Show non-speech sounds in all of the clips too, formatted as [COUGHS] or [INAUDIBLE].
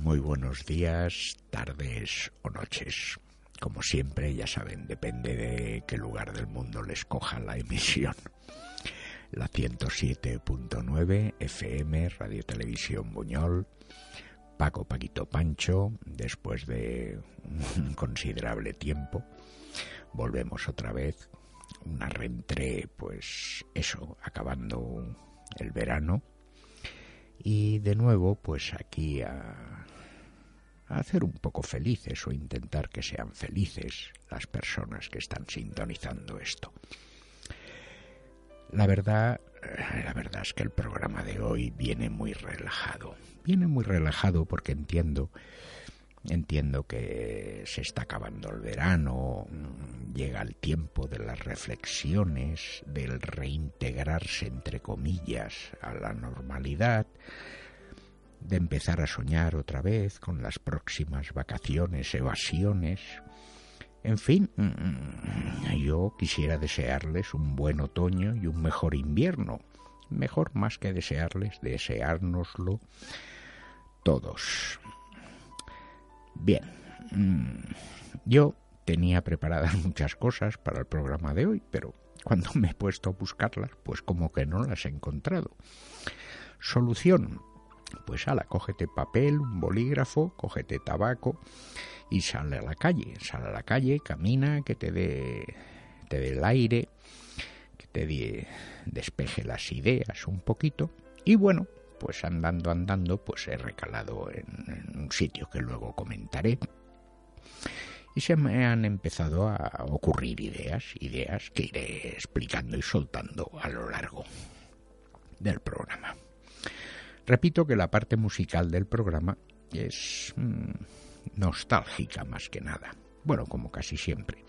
Muy buenos días, tardes o noches. Como siempre, ya saben, depende de qué lugar del mundo les coja la emisión. La 107.9 FM, Radio Televisión Buñol, Paco Paquito Pancho, después de un considerable tiempo, volvemos otra vez, una reentré, pues eso, acabando el verano, y de nuevo, pues aquí a, hacer un poco felices o intentar que sean felices las personas que están sintonizando esto. La verdad, eh, la verdad es que el programa de hoy viene muy relajado. Viene muy relajado porque entiendo Entiendo que se está acabando el verano, llega el tiempo de las reflexiones, del reintegrarse, entre comillas, a la normalidad, de empezar a soñar otra vez con las próximas vacaciones, evasiones. En fin, yo quisiera desearles un buen otoño y un mejor invierno. Mejor más que desearles, deseárnoslo todos. Bien, mm, yo tenía preparadas [LAUGHS] muchas cosas para el programa de hoy, pero cuando me he puesto a buscarlas, pues como que no las he encontrado. Solución. Pues ala, cógete papel, un bolígrafo, cógete tabaco y sale a la calle. Sale a la calle, camina, que te dé, te dé el aire, que te despeje las ideas un poquito. Y bueno, pues andando, andando, pues he recalado en, un sitio que luego comentaré. Y se me han empezado a ocurrir ideas, ideas que iré explicando y soltando a lo largo del programa. Repito que la parte musical del programa es mm, nostálgica más que nada. Bueno, como casi siempre.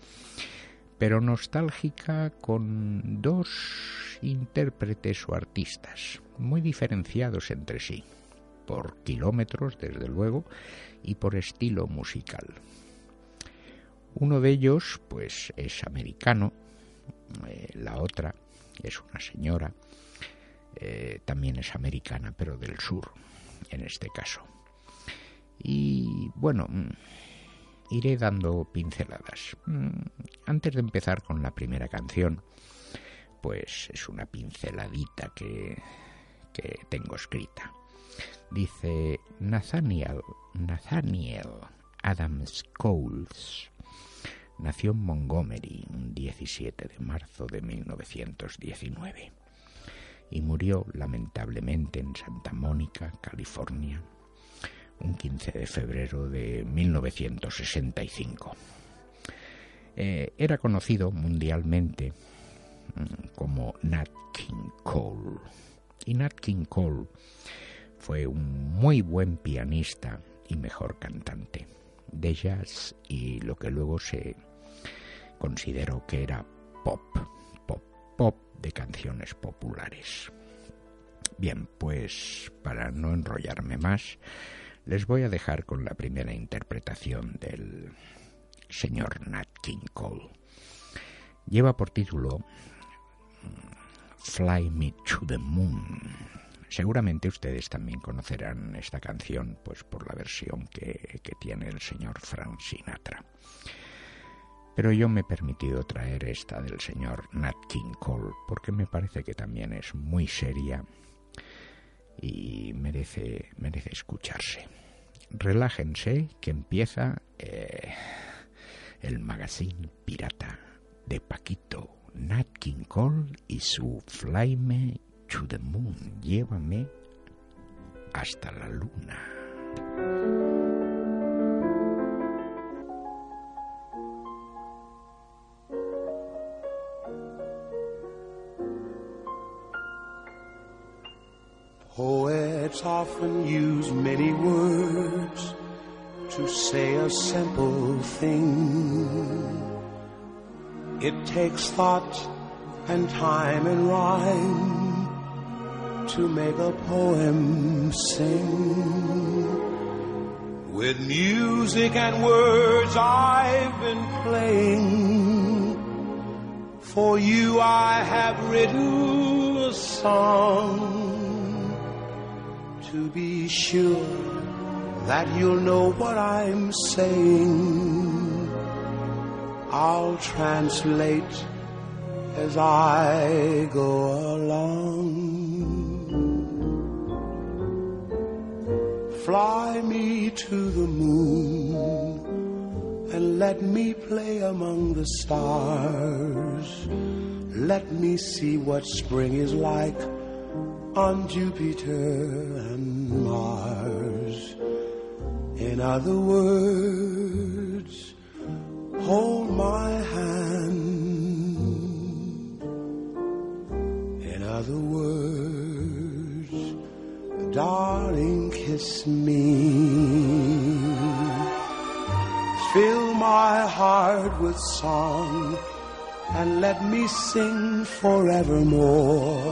Pero nostálgica con dos intérpretes o artistas muy diferenciados entre sí, por kilómetros desde luego y por estilo musical. Uno de ellos pues es americano, eh, la otra es una señora, eh, también es americana pero del sur en este caso. Y bueno, mm, iré dando pinceladas. Mm, antes de empezar con la primera canción, pues es una pinceladita que, que tengo escrita. Dice Nathaniel, Nathaniel Adams Coles nació en Montgomery un 17 de marzo de 1919 y murió lamentablemente en Santa Mónica, California, un 15 de febrero de 1965. Eh, era conocido mundialmente mm, como Nat King Cole y Nat King Cole fue un muy buen pianista y mejor cantante de jazz y lo que luego se consideró que era pop, pop, pop de canciones populares. Bien, pues para no enrollarme más, les voy a dejar con la primera interpretación del señor Nat King Cole. Lleva por título Fly Me to the Moon. Seguramente ustedes también conocerán esta canción pues por la versión que, que tiene el señor Frank Sinatra. Pero yo me he permitido traer esta del señor Nat King Cole porque me parece que también es muy seria y merece, merece escucharse. Relájense que empieza eh, el magazine pirata de Paquito Nat King Cole y su Fly Me to the Moon, llévame hasta la luna. Poets often use many words to say a simple thing. It takes thought and time and rhyme to make a poem sing. With music and words I've been playing. For you I have written a song. To be sure that you'll know what I'm saying. I'll translate as I go along. Fly me to the moon and let me play among the stars. Let me see what spring is like on Jupiter and Mars. In other words, hold my hand. In other words, darling, kiss me. Fill my heart with song and let me sing forevermore.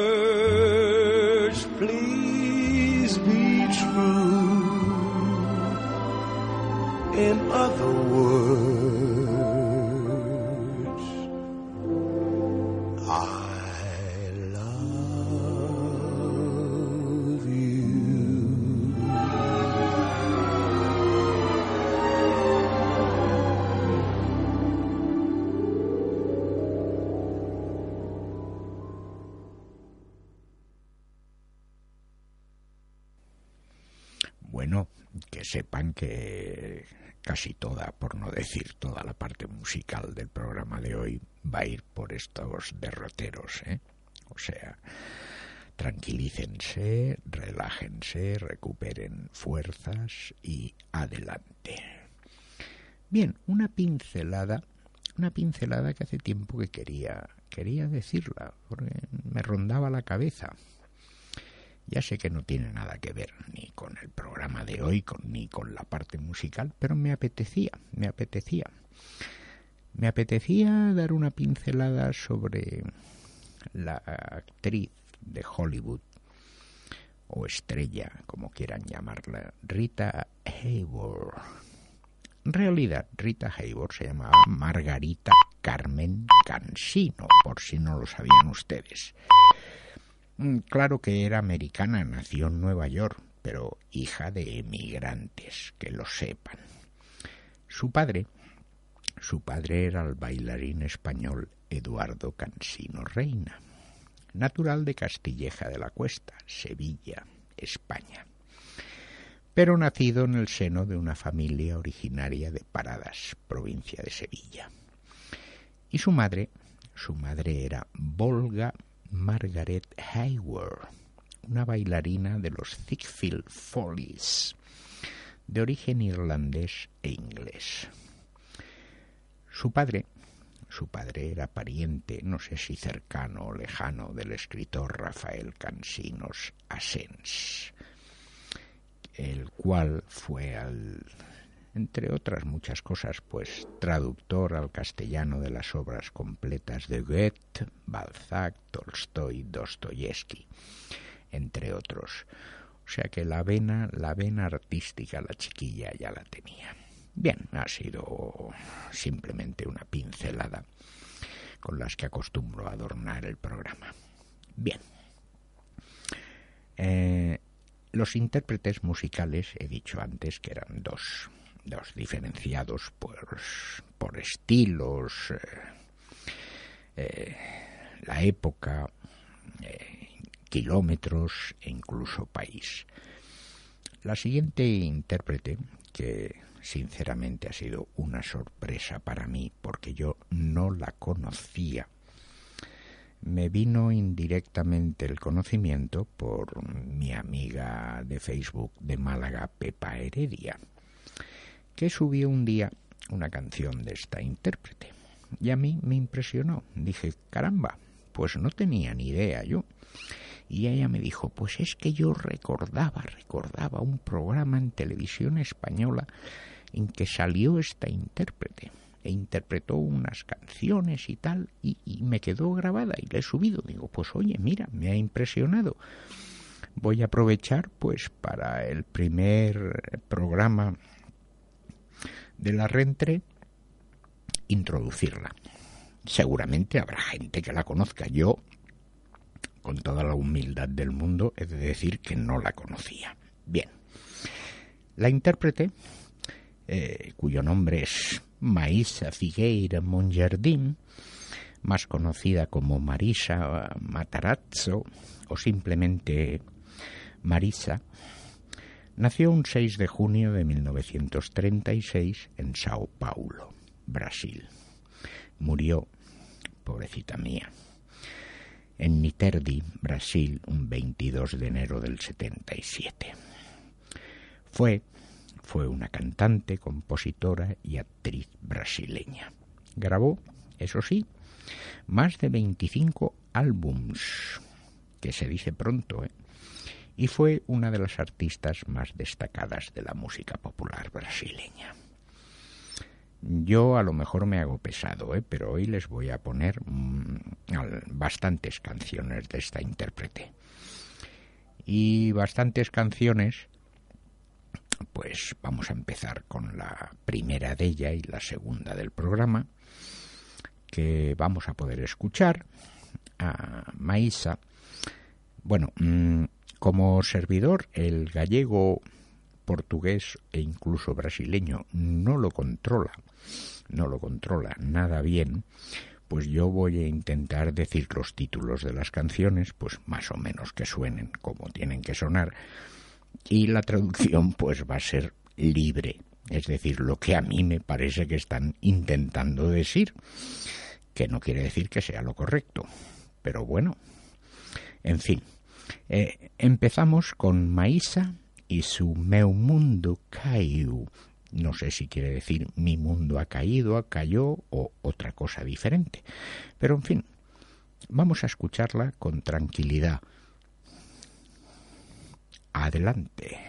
que casi toda, por no decir toda la parte musical del programa de hoy va a ir por estos derroteros, ¿eh? O sea, tranquilícense, relájense, recuperen fuerzas y adelante. Bien, una pincelada, una pincelada que hace tiempo que quería, quería decirla, porque me rondaba la cabeza. Ya sé que no tiene nada que ver ni con el programa de hoy, con, ni con la parte musical, pero me apetecía, me apetecía. Me apetecía dar una pincelada sobre la actriz de Hollywood, o estrella, como quieran llamarla, Rita Hayworth. En realidad, Rita Hayworth se llamaba Margarita Carmen Cansino, por si no lo sabían ustedes. Claro que era americana, nació en Nueva York, pero hija de emigrantes, que lo sepan. Su padre, su padre era el bailarín español Eduardo Cansino Reina, natural de Castilleja de la Cuesta, Sevilla, España, pero nacido en el seno de una familia originaria de Paradas, provincia de Sevilla. Y su madre, su madre era Volga Margaret Hayward, una bailarina de los Thickfield Follies, de origen irlandés e inglés. Su padre, su padre era pariente, no sé si cercano o lejano, del escritor Rafael Cansinos Asens, el cual fue al entre otras muchas cosas, pues traductor al castellano de las obras completas de Goethe, Balzac, Tolstoy, Dostoyevsky, entre otros. O sea que la vena, la vena artística, la chiquilla ya la tenía. Bien, ha sido simplemente una pincelada con las que acostumbro adornar el programa. Bien. Eh, los intérpretes musicales, he dicho antes que eran dos, dos diferenciados por, por estilos, eh, eh, la época, eh, kilómetros e incluso país. La siguiente intérprete, que sinceramente ha sido una sorpresa para mí porque yo no la conocía, me vino indirectamente el conocimiento por mi amiga de Facebook de Málaga, Pepa Heredia, que subió un día una canción de esta intérprete. Y a mí me impresionó. Dije, caramba, pues no tenía ni idea yo. Y ella me dijo, pues es que yo recordaba, recordaba un programa en televisión española en que salió esta intérprete e interpretó unas canciones y tal, y, me quedó grabada y le he subido. Digo, pues oye, mira, me ha impresionado. Voy a aprovechar pues para el primer programa de la Rentre introducirla. Seguramente habrá gente que la conozca. Yo, con toda la humildad del mundo, he de decir que no la conocía. Bien. La intérprete, eh, cuyo nombre es Maísa Figueira Monjardín, más conocida como Marisa Matarazzo o simplemente Marisa, nació un 6 de junio de 1936 en Sao Paulo, Brasil. Murió, pobrecita mía, en Niterdi, Brasil, un 22 de enero del 77. Fue fue una cantante, compositora y actriz brasileña. Grabó, eso sí, más de 25 álbums, que se dice pronto, ¿eh? Y fue una de las artistas más destacadas de la música popular brasileña. Yo a lo mejor me hago pesado, ¿eh? pero hoy les voy a poner mm, bastantes canciones de esta intérprete. Y bastantes canciones pues vamos a empezar con la primera de ella y la segunda del programa, que vamos a poder escuchar a Maísa. Bueno, mm, como servidor, el gallego, portugués e incluso brasileño no lo controla, no lo controla nada bien, pues yo voy a intentar decir los títulos de las canciones, pues más o menos que suenen como tienen que sonar, y la traducción pues va a ser libre, es decir, lo que a mí me parece que están intentando decir, que no quiere decir que sea lo correcto, pero bueno, en fin, eh, empezamos con Maísa y su meu mundo caiu. No sé si quiere decir mi mundo ha caído, cayó o otra cosa diferente. Pero en fin, vamos a escucharla con tranquilidad Adelante.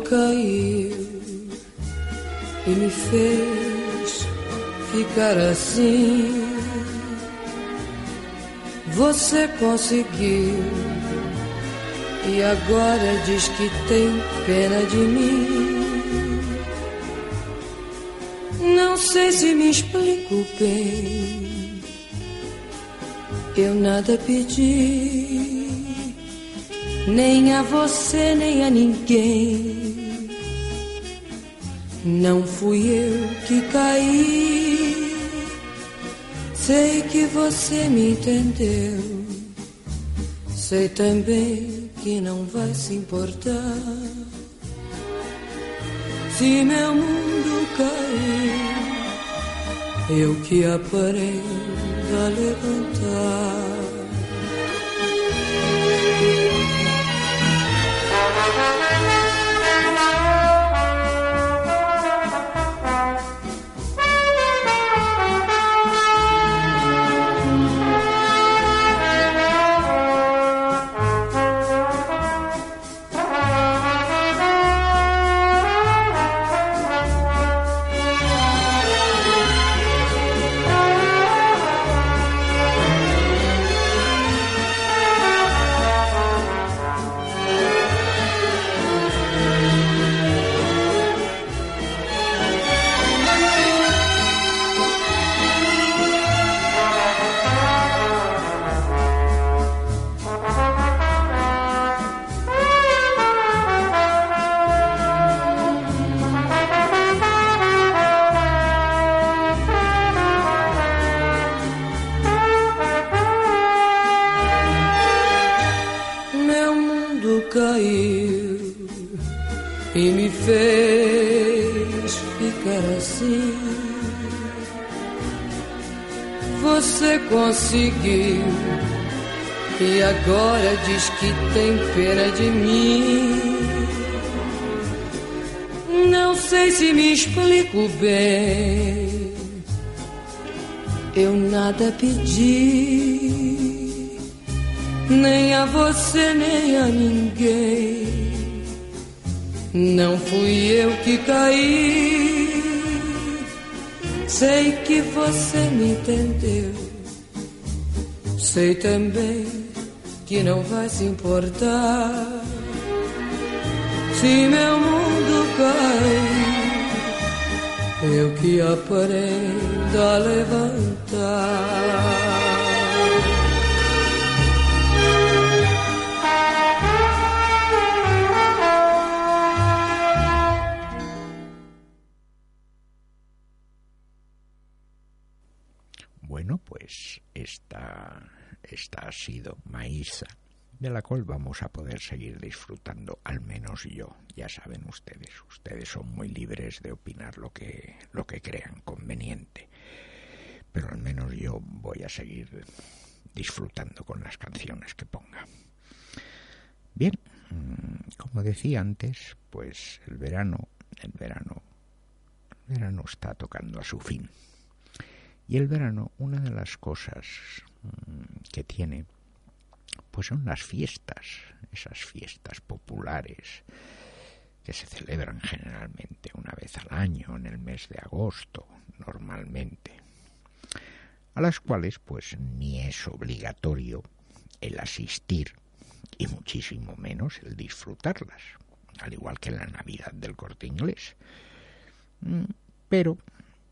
Caiu e me fez ficar assim. Você conseguiu e agora diz que tem pena de mim. Não sei se me explico bem. Eu nada pedi, nem a você, nem a ninguém. Não fui eu que caí. Sei que você me entendeu. Sei também que não vai se importar. Se meu mundo cair, eu que aprendo a levantar. De mim. Não sei se me explico bem. Eu nada pedi, nem a você, nem a ninguém. Não fui eu que caí. Sei que você me entendeu. Sei também que não vai se importar se meu mundo cai. Eu que aprendo a levantar. Bueno, pues esta, esta ha sido Maísa, de la cual vamos a poder seguir disfrutando, al menos yo. Ya saben ustedes, ustedes son muy libres de opinar lo que, lo que crean conveniente. Pero al menos yo voy a seguir disfrutando con las canciones que ponga. Bien, mm, como decía antes, pues el verano, el verano, el verano está tocando a su fin. Y el verano, una de las cosas mm, que tiene, pues son las fiestas, esas fiestas populares que se celebran generalmente una vez al año, en el mes de agosto, normalmente, a las cuales pues ni es obligatorio el asistir y muchísimo menos el disfrutarlas, al igual que la Navidad del corte inglés. Mm, Pero,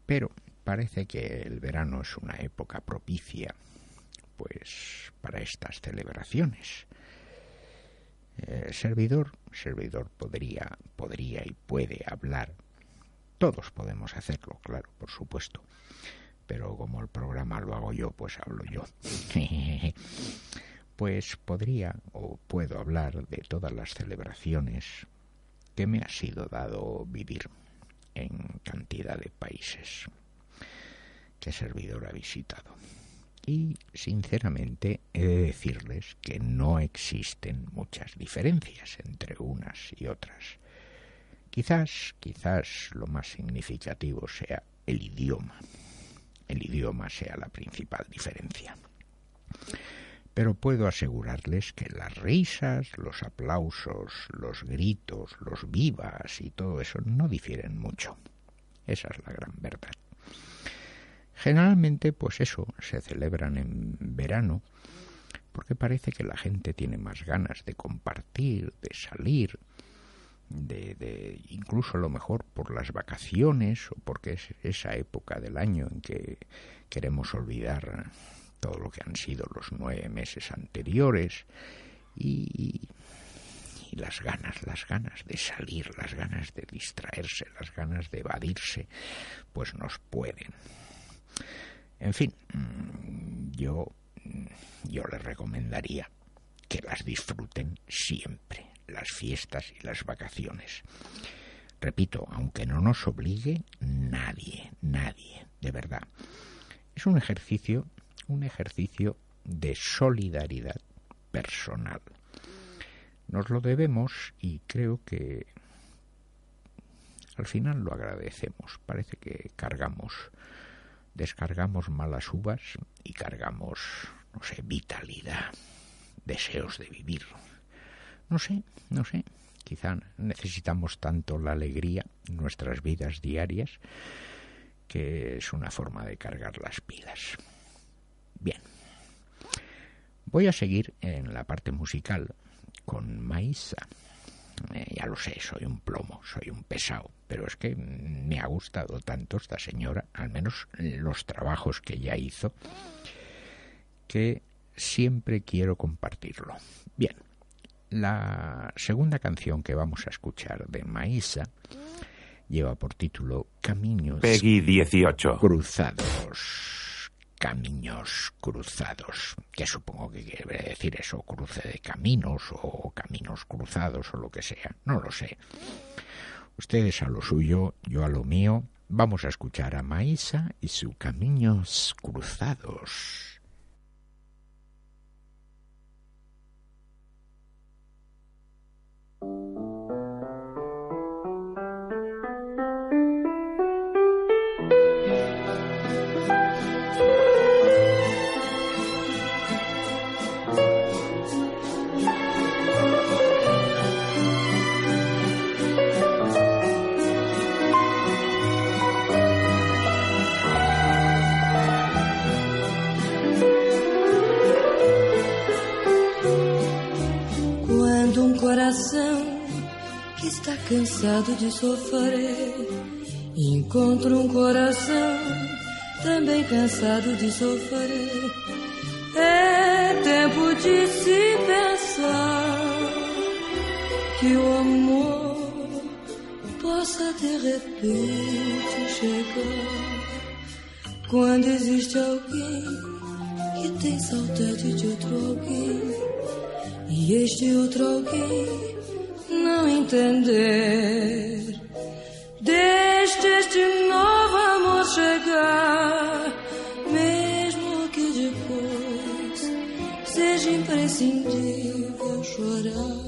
pero, parece que el verano es una época propicia pues para estas celebraciones. Eh, servidor, servidor podría, podría y puede hablar. Todos podemos hacerlo, claro, por supuesto. Pero como el programa lo hago yo, pues hablo yo. [LAUGHS] pues podría o puedo hablar de todas las celebraciones que me ha sido dado vivir en cantidad de países que servidor ha visitado. Y sinceramente he de decirles que no existen muchas diferencias entre unas y otras. Quizás, quizás lo más significativo sea el idioma. El idioma sea la principal diferencia. Pero puedo asegurarles que las risas, los aplausos, los gritos, los vivas y todo eso no difieren mucho. Esa es la gran verdad. Generalmente, pues eso, se celebran en verano, porque parece que la gente tiene más ganas de compartir, de salir, de, de, incluso a lo mejor por las vacaciones o porque es esa época del año en que queremos olvidar todo lo que han sido los nueve meses anteriores y, y las ganas, las ganas de salir, las ganas de distraerse, las ganas de evadirse, pues nos pueden. En fin, mm, yo, yo les recomendaría que las disfruten siempre, las fiestas y las vacaciones. Repito, aunque no nos obligue nadie, nadie, de verdad. Es un ejercicio, un ejercicio de solidaridad personal. Nos lo debemos y creo que al final lo agradecemos. Parece que cargamos descargamos malas uvas y cargamos, no sé, vitalidad, deseos de vivir. No sé, no sé, quizá necesitamos tanto la alegría en nuestras vidas diarias que es una forma de cargar las pilas. Bien, voy a seguir en la parte musical con Maísa. Eh, ya lo sé, soy un plomo, soy un pesado, pero es que me ha gustado tanto esta señora, al menos los trabajos que ella hizo, que siempre quiero compartirlo. Bien, la segunda canción que vamos a escuchar de Maísa lleva por título Caminos Peggy 18. Cruzados. Caminos cruzados, que supongo que quiere decir eso, cruce de caminos o caminos cruzados o lo que sea, no lo sé. Ustedes a lo suyo, yo a lo mío. Vamos a escuchar a Maísa y sus caminos cruzados. Cansado de sofrer. Encontro um coração também cansado de sofrer. É tempo de se pensar que o amor possa de repente chegar. Quando existe alguém que tem saudade de outro alguém, e este outro alguém não entender. Deixe este novo amor chegar, mesmo que depois seja imprescindível chorar.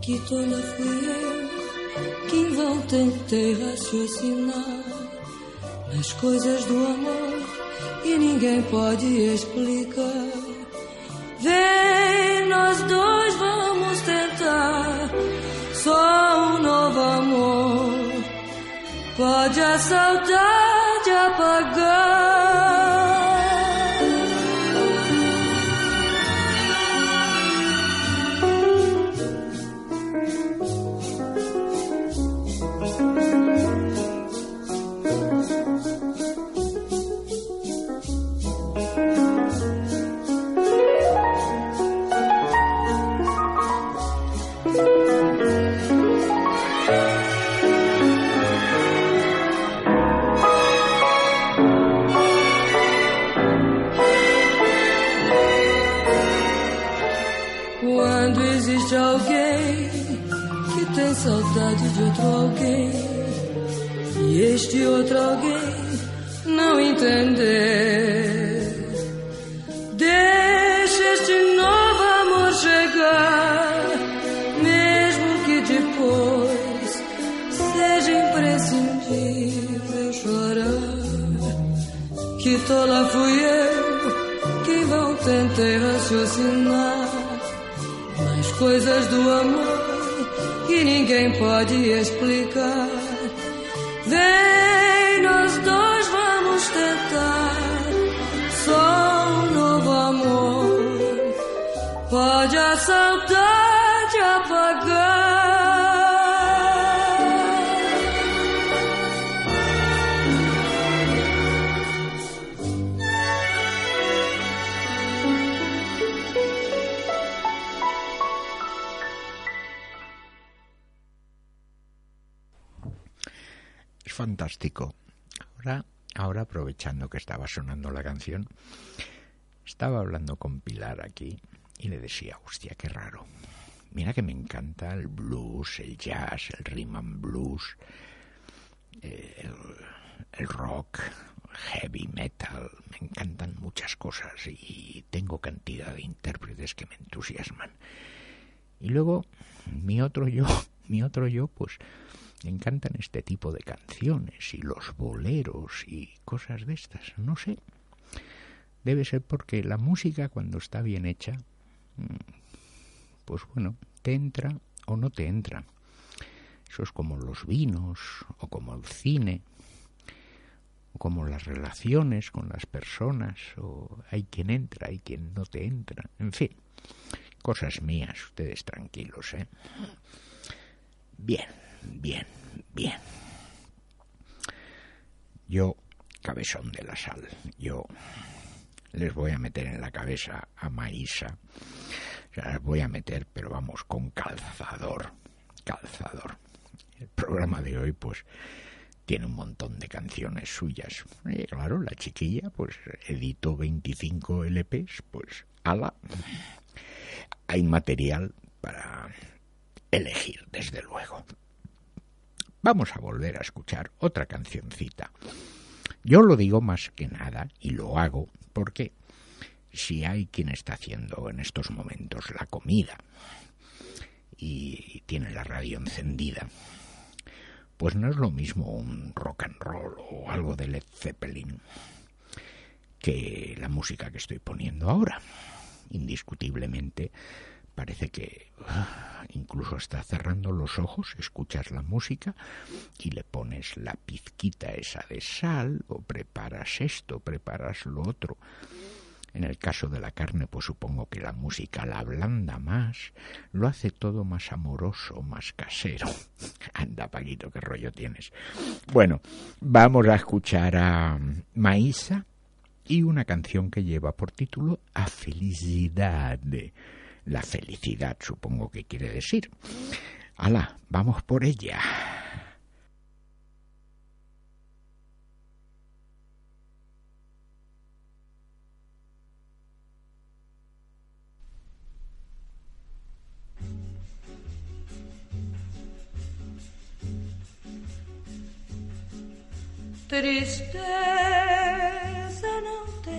Que tola fui eu, que em vão tentei raciocinar nas coisas do amor e ninguém pode explicar. Vem, nós dois. Só um novo amor pode a saudade apagar. Este outro alguém não entender. Deixa este novo amor chegar, mesmo que depois seja imprescindível chorar. Que tola fui eu que vão tentar raciocinar nas coisas do amor que ninguém pode explicar. Apagar. fantástico. Ahora, ahora aprovechando que estaba sonando la canción, estaba hablando con Pilar aquí y le decía, hostia, qué raro. Mira que me encanta el blues, el jazz, el rhythm and blues, eh, el, el rock, heavy metal, me encantan muchas cosas y tengo cantidad de intérpretes que me entusiasman. Y luego mi otro yo, [LAUGHS] mi otro yo, pues me encantan este tipo de canciones y los boleros y cosas de estas. No sé. Debe ser porque la música cuando está bien hecha, pues bueno, te entra o no te entra. Eso es como los vinos o como el cine o como las relaciones con las personas o hay quien entra, hay quien no te entra. En fin, cosas mías, ustedes tranquilos, ¿eh? Bien. Bien, bien. Yo, cabezón de la sal, yo les voy a meter en la cabeza a Maísa. Las voy a meter, pero vamos, con calzador. Calzador. El programa de hoy, pues, tiene un montón de canciones suyas. Y claro, la chiquilla, pues editó 25 LPs, pues ala. Hay material para elegir, desde luego. Vamos a volver a escuchar otra cancioncita. Yo lo digo más que nada, y lo hago, porque si hay quien está haciendo en estos momentos la comida y tiene la radio encendida, pues no es lo mismo un rock and roll o algo de Led Zeppelin que la música que estoy poniendo ahora. Indiscutiblemente parece que [SIGHS] incluso está cerrando los ojos, escuchas la música y le pones la pizquita esa de sal o preparas esto, preparas lo otro. En el caso de la carne, pues supongo que la música la ablanda más, lo hace todo más amoroso, más casero. [LAUGHS] Anda, Paquito, qué rollo tienes. Bueno, vamos a escuchar a Maísa y una canción que lleva por título A Felicidad. La felicidad, supongo que quiere decir. Hala, vamos por ella. Tristeza tem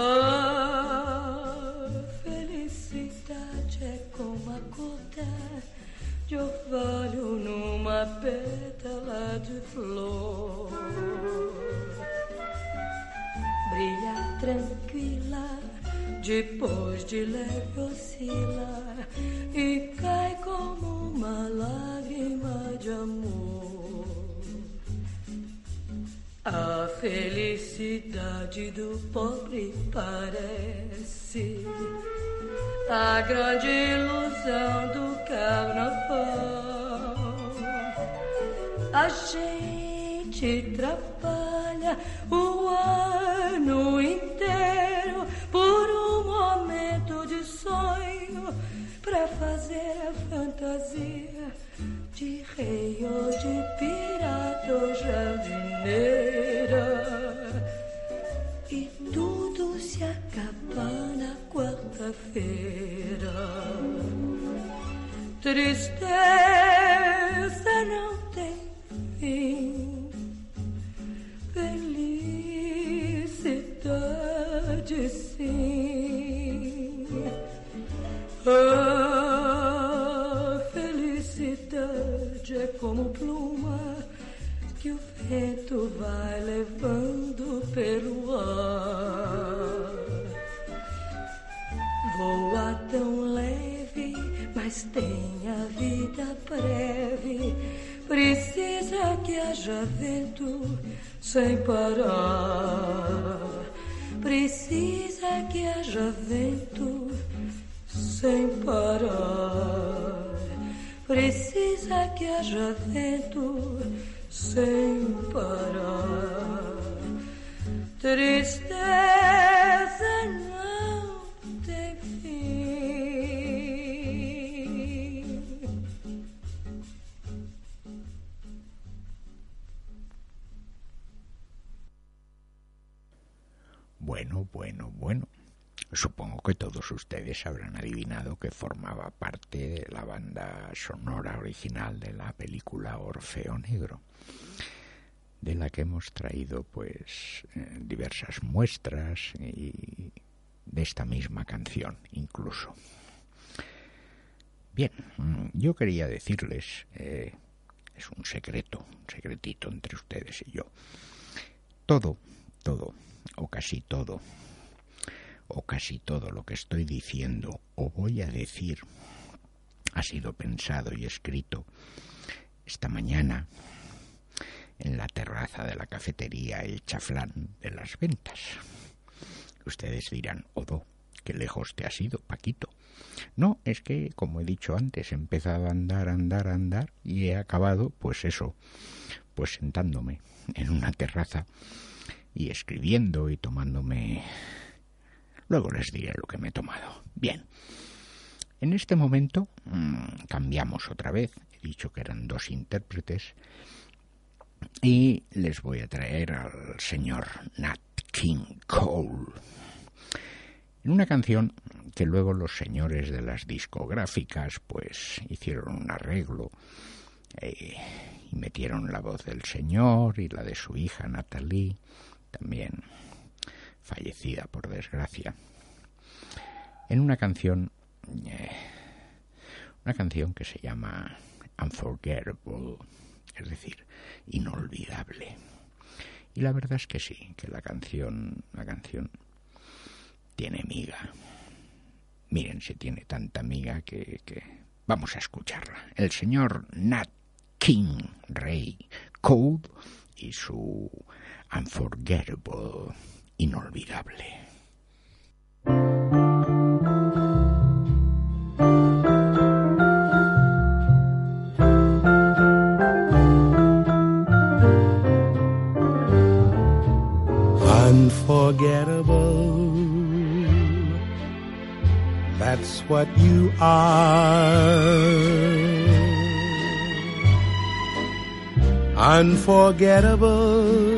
A felicidade é como a gota de orvalho numa pétala de flor. Brilha tranquila depois de leve oscila e cai como uma lágrima de amor. A felicidade do pobre parece a grande ilusão do carnaval. A gente trabalha o ano inteiro por um momento de sonho para fazer a fantasia de rei ou de pirata ou jardineira. E tudo se acaba na quarta-feira. Tristeza não tem fim. Felicidade sim. A como pluma que o vento vai levando pelo ar. Voa tão leve, mas tem a vida breve. Precisa que haja vento sem parar. Precisa que haja vento sem parar. Precisa que haja vento sem parar. Tristeza não tem fim. Bueno, bueno, bueno. Supongo que todos ustedes habrán adivinado que formaba parte de la banda sonora original de la película Orfeo Negro, de la que hemos traído pues eh, diversas muestras y de esta misma canción incluso. Bien, mm, yo quería decirles, eh, es un secreto, un secretito entre ustedes y yo, todo, todo, o casi todo, o casi todo lo que estoy diciendo o voy a decir ha sido pensado y escrito esta mañana en la terraza de la cafetería El Chaflán de las Ventas. Ustedes dirán, Odo, qué lejos te has ido, Paquito. No, es que, como he dicho antes, he empezado a andar, andar, andar y he acabado, pues eso, pues sentándome en una terraza y escribiendo y tomándome Luego les diré lo que me he tomado. Bien. En este momento mmm, cambiamos otra vez. He dicho que eran dos intérpretes. Y les voy a traer al señor Nat King Cole. En una canción que luego los señores de las discográficas pues hicieron un arreglo eh, y metieron la voz del señor y la de su hija Natalie, también fallecida por desgracia, en una canción, eh, una canción que se llama Unforgettable, es decir, inolvidable. Y la verdad es que sí, que la canción, la canción tiene miga. Miren si tiene tanta miga que, que... vamos a escucharla. El señor Nat King Ray Code y su Unforgettable, inolvidable. Unforgettable. That's what you are. Unforgettable,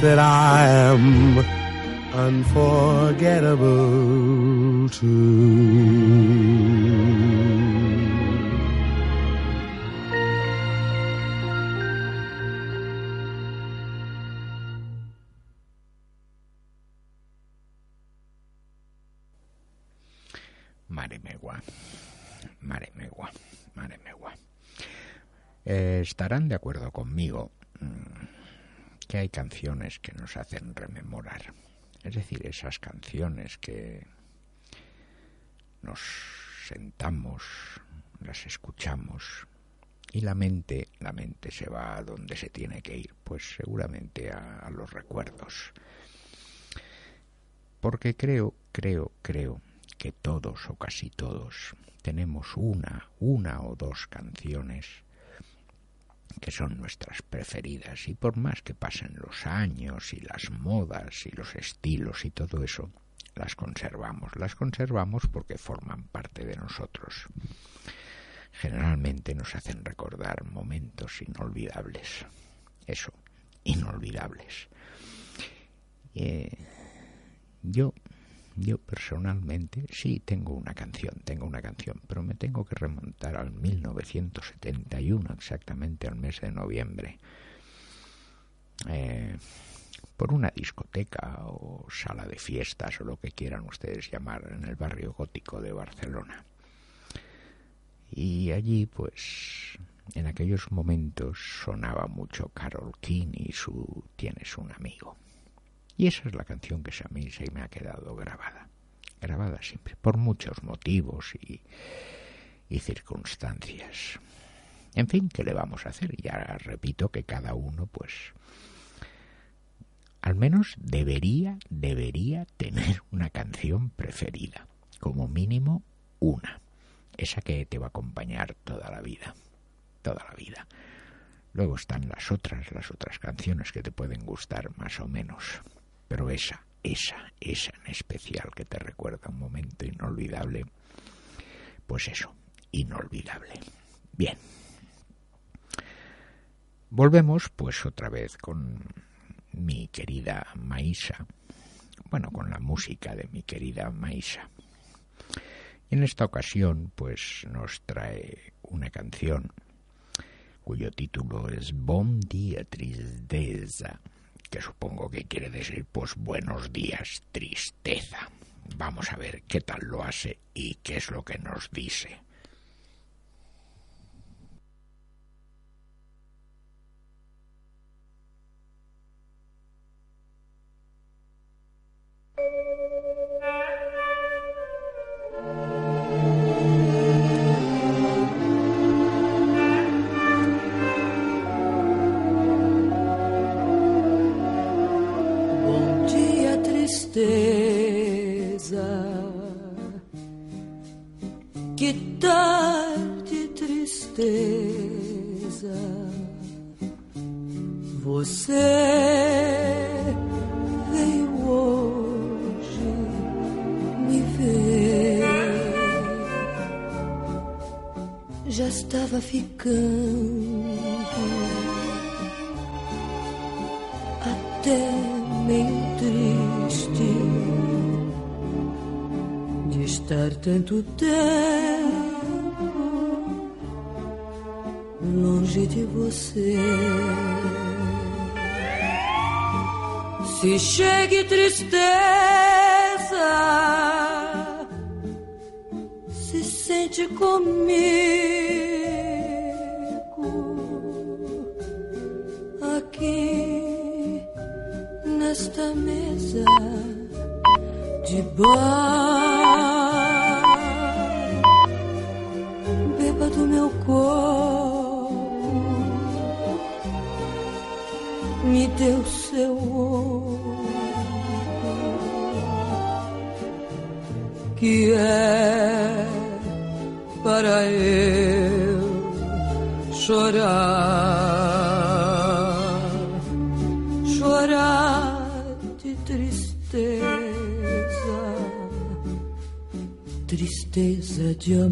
That I am unforgettable too. Eh, estarán de acuerdo conmigo. Mm, que hay canciones que nos hacen rememorar. Es decir, esas canciones que nos sentamos, las escuchamos y la mente, la mente se va a donde se tiene que ir, pues seguramente a, a los recuerdos. Porque creo, creo, creo que todos o casi todos tenemos una, una o dos canciones que son nuestras preferidas y por más que pasen los años y las modas y los estilos y todo eso, las conservamos. Las conservamos porque forman parte de nosotros. Generalmente nos hacen recordar momentos inolvidables. Eso, inolvidables. Eh, yo, yo personalmente sí tengo una canción, tengo una canción, pero me tengo que remontar al 1971, exactamente al mes de noviembre. Eh, por una discoteca o sala de fiestas o lo que quieran ustedes llamar en el barrio gótico de Barcelona. Y allí, pues, en aquellos momentos sonaba mucho Carol King y su Tienes un amigo. Y esa es la canción que a mí se me ha quedado grabada. Grabada siempre, por muchos motivos y, y circunstancias. En fin, ¿qué le vamos a hacer? Ya repito que cada uno, pues, al menos debería, debería tener una canción preferida. Como mínimo una. Esa que te va a acompañar toda la vida. Toda la vida. Luego están las otras, las otras canciones que te pueden gustar más o menos. Pero esa, esa, esa en especial que te recuerda un momento inolvidable, pues eso, inolvidable. Bien. Volvemos pues otra vez con mi querida Maísa, bueno, con la música de mi querida Maísa. En esta ocasión, pues nos trae una canción cuyo título es Bon día tristeza, que supongo que quiere decir pues buenos días tristeza. Vamos a ver qué tal lo hace y qué es lo que nos dice. tristeza. Que tarde tristeza. Você veio hoje me ver. Já estava ficando tanto tempo longe de você. Se chegue tristeza, se sente comigo aqui nesta mesa de bar. Tristeza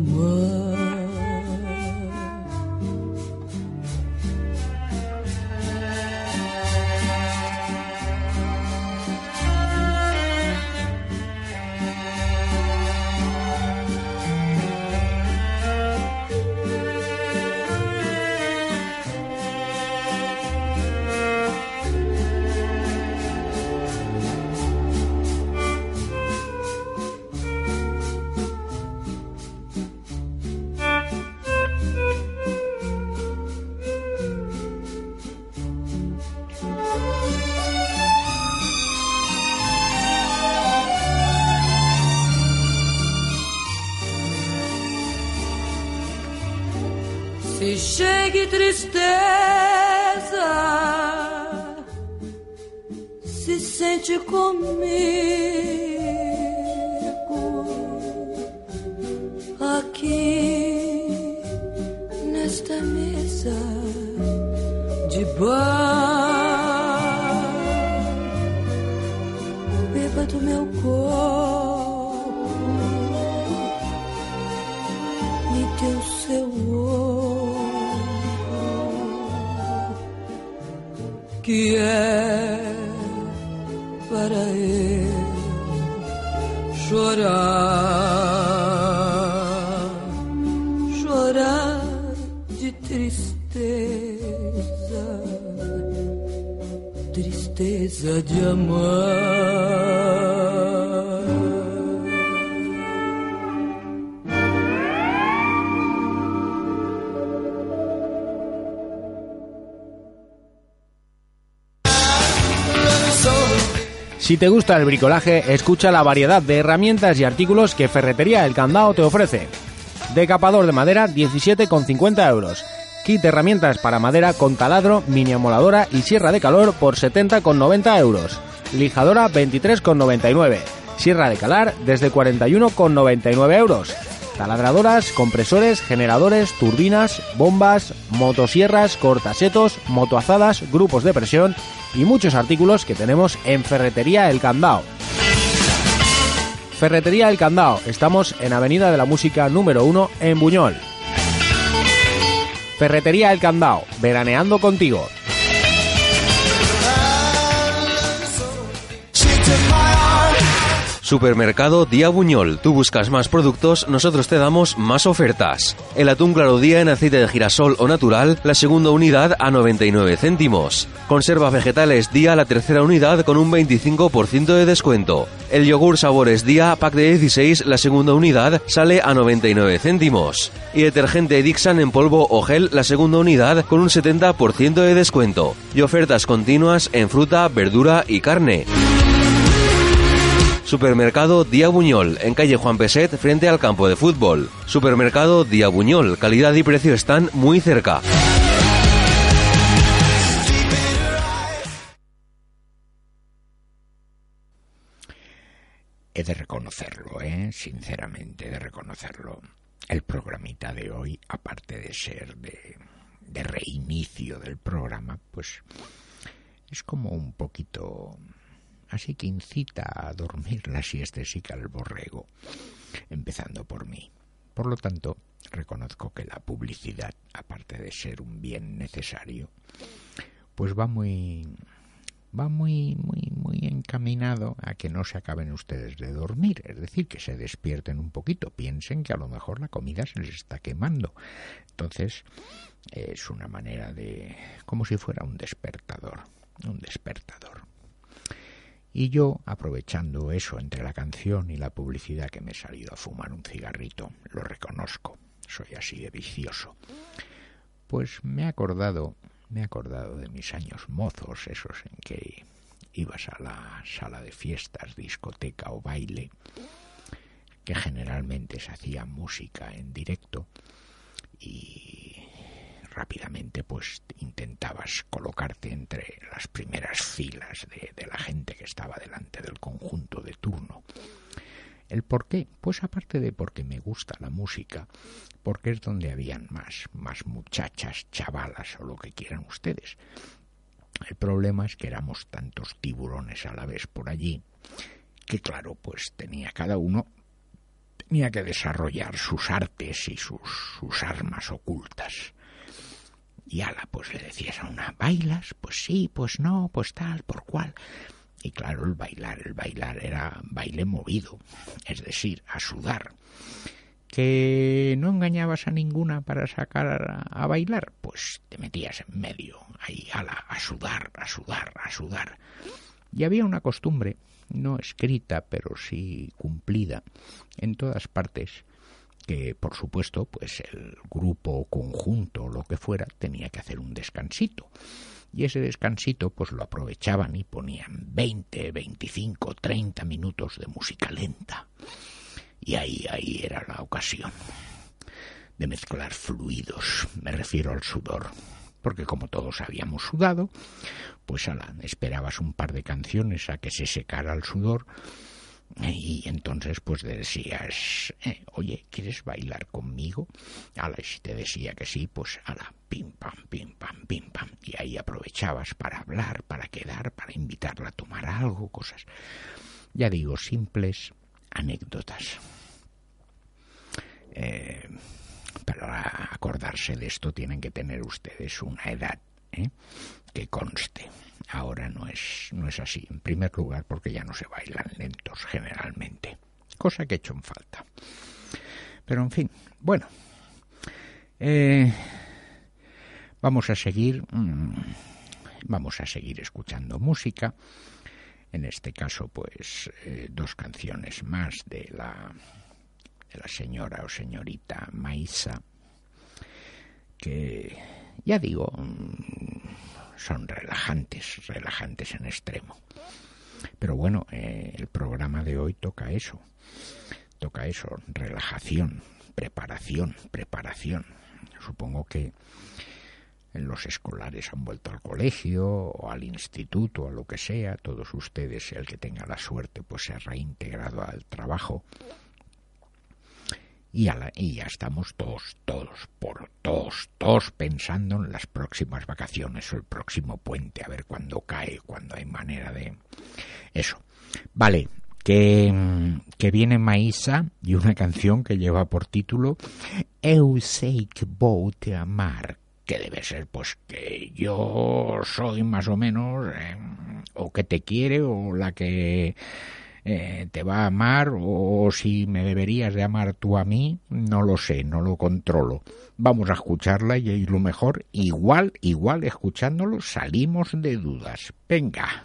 que é para eu chorar, chorar de tristeza, tristeza de amar. Si te gusta el bricolaje, escucha la variedad de herramientas y artículos que Ferretería El Candao te ofrece. Decapador de madera 17,50 euros. Kit de herramientas para madera con taladro, mini amoladora y sierra de calor por 70,90 euros. Lijadora 23,99. Sierra de calar desde 41,99 euros. Taladradoras, compresores, generadores, turbinas, bombas, motosierras, cortasetos, motoazadas, grupos de presión y muchos artículos que tenemos en Ferretería El Candao. Ferretería El Candao, estamos en Avenida de la Música número 1 en Buñol. Ferretería El Candao, veraneando contigo. Supermercado Día Buñol. Tú buscas más productos, nosotros te damos más ofertas. El atún claro día en aceite de girasol o natural, la segunda unidad a 99 céntimos. Conserva vegetales día la tercera unidad con un 25% de descuento. El yogur sabores día pack de 16, la segunda unidad sale a 99 céntimos. Y detergente Dixon en polvo o gel, la segunda unidad con un 70% de descuento. Y ofertas continuas en fruta, verdura y carne. Supermercado Día Buñol, en calle Juan Peset, frente al campo de fútbol. Supermercado Día Buñol, calidad y precio están muy cerca. He de reconocerlo, ¿eh? sinceramente, he de reconocerlo. El programita de hoy, aparte de ser de, de reinicio del programa, pues es como un poquito así que incita a dormir la siestesica al borrego, empezando por mí. Por lo tanto, reconozco que la publicidad, aparte de ser un bien necesario, pues va muy va muy muy muy encaminado a que no se acaben ustedes de dormir, es decir, que se despierten un poquito, piensen que a lo mejor la comida se les está quemando. Entonces, es una manera de como si fuera un despertador, un despertador. Y yo, aprovechando eso entre la canción y la publicidad que me he salido a fumar un cigarrito, lo reconozco, soy así de vicioso, pues me he acordado, me he acordado de mis años mozos, esos en que ibas a la sala de fiestas, discoteca o baile, que generalmente se hacía música en directo y rápidamente pues intentabas colocarte entre las primeras filas de, la gente que estaba delante del conjunto de turno. ¿El por qué? Pues aparte de porque me gusta la música, porque es donde habían más, más muchachas, chavalas o lo que quieran ustedes. El problema es que éramos tantos tiburones a la vez por allí, que claro, pues tenía cada uno tenía que desarrollar sus artes y sus, sus armas ocultas. Y ala, pues le decías a una, ¿bailas? Pues sí, pues no, pues tal, por cual. Y claro, el bailar, el bailar era baile movido, es decir, a sudar. ¿Que no engañabas a ninguna para sacar a, bailar? Pues te metías en medio, ahí, ala, a sudar, a sudar, a sudar. Y había una costumbre, no escrita, pero sí cumplida, en todas partes, que por supuesto pues el grupo conjunto o lo que fuera tenía que hacer un descansito. Y ese descansito pues lo aprovechaban y ponían 20, 25, 30 minutos de música lenta. Y ahí ahí era la ocasión de mezclar fluidos me refiero al sudor. Porque como todos habíamos sudado pues ala, esperabas un par de canciones a que se secara el sudor y entonces pues decías, eh, oye, ¿quieres bailar conmigo? Ala, y si te decía que sí, pues ala, pim pam, pim pam, pim pam. Y ahí aprovechabas para hablar, para quedar, para invitarla a tomar algo, cosas. ya digo, simples anécdotas. Eh, para acordarse de esto tienen que tener ustedes una edad ¿eh? que conste. Ahora no es, no es así. En primer lugar, porque ya no se bailan lentos generalmente, cosa que he hecho en falta. Pero en fin, bueno, eh, vamos a seguir, mm, vamos a seguir escuchando música. En este caso, pues eh, dos canciones más de la de la señora o señorita Maísa, que ya digo, mm, son relajantes, relajantes en extremo. Pero bueno, eh, el programa de hoy toca eso, toca eso, relajación, preparación, preparación. Supongo que los escolares han vuelto al colegio o al instituto a lo que sea, todos ustedes, el que tenga la suerte, pues se ha reintegrado al trabajo y, ya estamos todos, todos, por todos, todos pensando en las próximas vacaciones o el próximo puente, a ver cuándo cae, cuándo hay manera de... Eso. Vale, que, que viene Maísa y una canción que lleva por título Eu sei que vou amar, que debe ser pues que yo soy más o menos eh, o que te quiere o la que eh, te va a amar o si me deberías de amar tú a mí, no lo sé, no lo controlo. Vamos a escucharla y lo mejor, igual, igual escuchándolo salimos de dudas. Venga.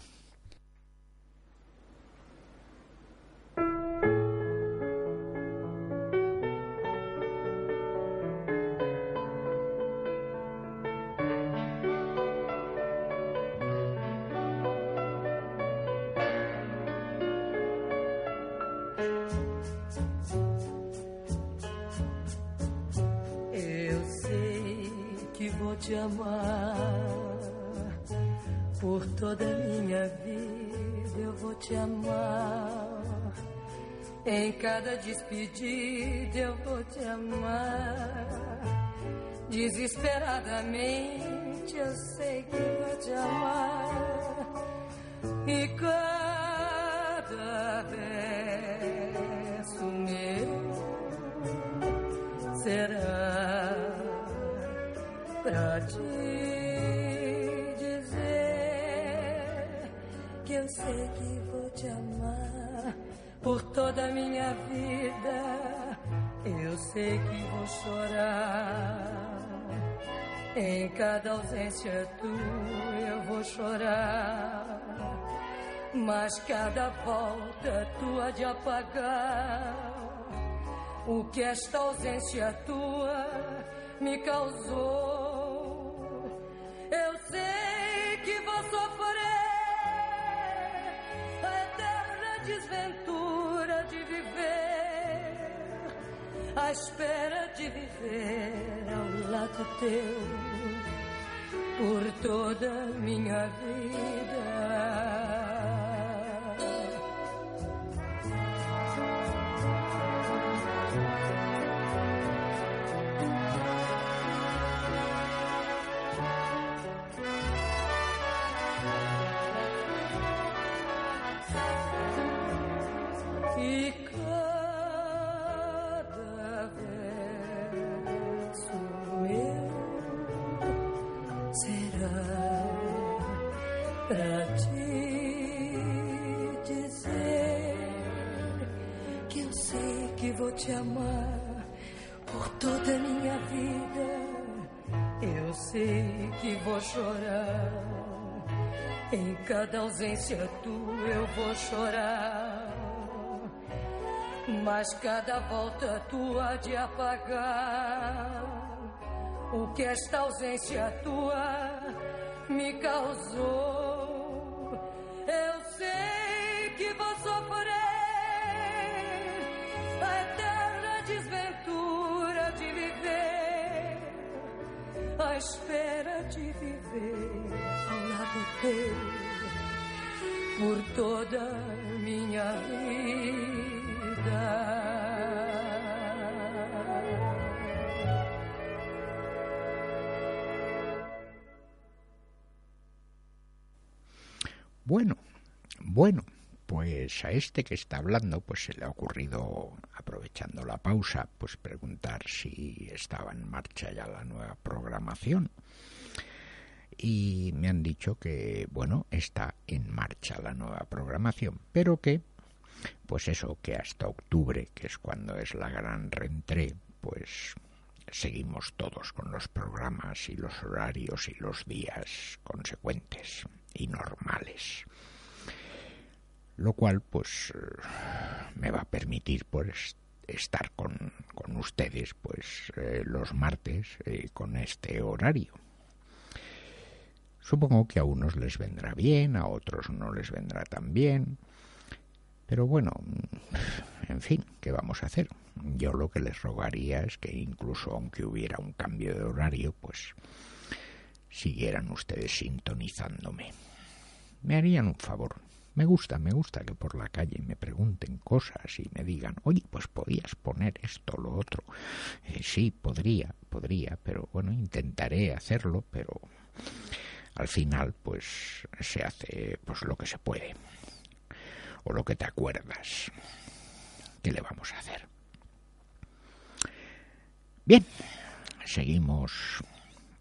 Te amar por toda a minha vida. Eu vou te amar em cada despedida. Eu vou te amar desesperadamente. Eu sei que vou te amar e cada verso meu será pra te dizer que eu sei que vou te amar por toda a minha vida. Eu sei que vou chorar. Em cada ausência tua eu vou chorar. Mas cada volta tua de apagar o que esta ausência tua me causou. Eu sei que vou sofrer a eterna desventura de viver, à espera de viver ao lado teu por toda a minha vida. Te amar por toda a minha vida. Eu sei que vou chorar. Em cada ausência tua eu vou chorar. Mas cada volta tua de apagar o que esta ausência tua me causou. Por toda minha vida. Bueno, bueno, Pues a este que está hablando, pues se le ha ocurrido, aprovechando la pausa, pues preguntar si estaba en marcha ya la nueva programación. Y me han dicho que, bueno, está en marcha la nueva programación, pero que, pues eso, que hasta octubre, que es cuando es la gran rentré, pues seguimos todos con los programas y los horarios y los días consecuentes y normales. Lo cual pues me va a permitir pues estar con, con ustedes pues eh, los martes eh, con este horario supongo que a unos les vendrá bien a otros no les vendrá tan bien. Pero bueno en fin qué vamos a hacer yo lo que les rogaría es que incluso aunque hubiera un cambio de horario pues siguieran ustedes sintonizándome. Me harían un favor. Me gusta, me gusta que por la calle me pregunten cosas y me digan, oye, pues podías poner esto, lo otro. Eh, sí, podría, podría, pero bueno, intentaré hacerlo, pero al final pues se hace pues lo que se puede o lo que te acuerdas. ¿Qué le vamos a hacer? Bien, seguimos.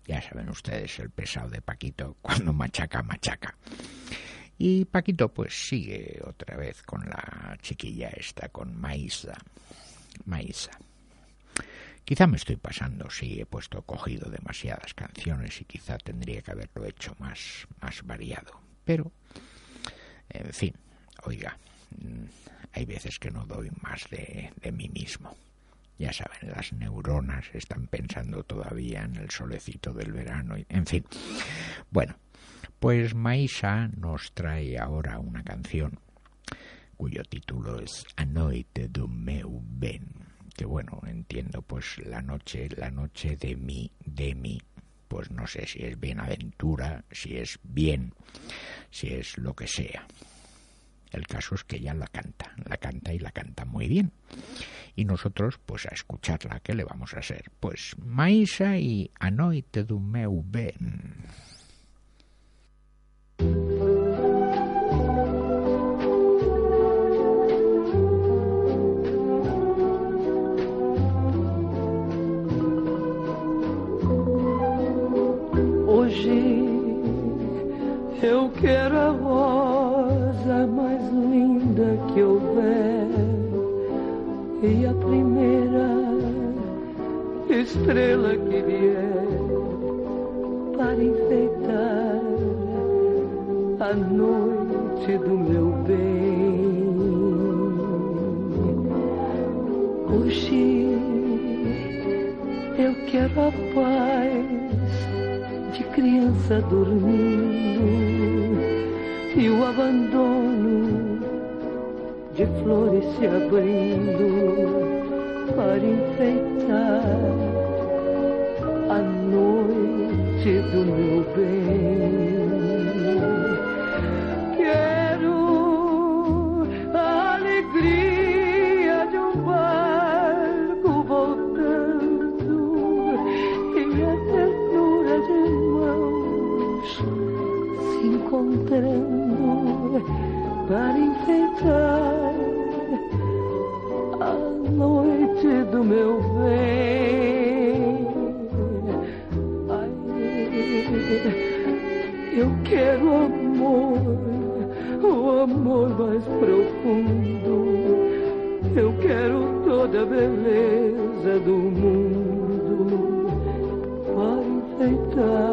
Ya saben ustedes el pesado de Paquito [LAUGHS] cuando machaca, machaca. Y Paquito pues sigue otra vez con la chiquilla esta, con Maísa. Maísa. Quizá me estoy pasando si he puesto cogido demasiadas canciones y quizá tendría que haberlo hecho más, más variado. Pero, en fin, oiga, mm, hay veces que no doy más de, de mí mismo. Ya saben, las neuronas están pensando todavía en el solecito del verano. Y, en fin, bueno, pues Maisa nos trae ahora una canción cuyo título es Anoite do meu ben, que bueno, entiendo pues la noche, la noche de mí, de mí, pues no sé si es bienaventura, si es bien, si es lo que sea. El caso es que ella la canta, la canta y la canta muy bien. Y nosotros, pues a escucharla, ¿qué le vamos a hacer? Pues Maisa y Anoite do meu ben. Estrela que vier para enfeitar a noite do meu bem. Hoje eu quero a paz de criança dormindo e o abandono de flores se abrindo para enfeitar noite do meu bem. Quero a alegria de um barco voltando e a ternura de mãos se encontrando para enfeitar a noite do meu mais profundo. Eu quero toda a beleza do mundo para enfeitar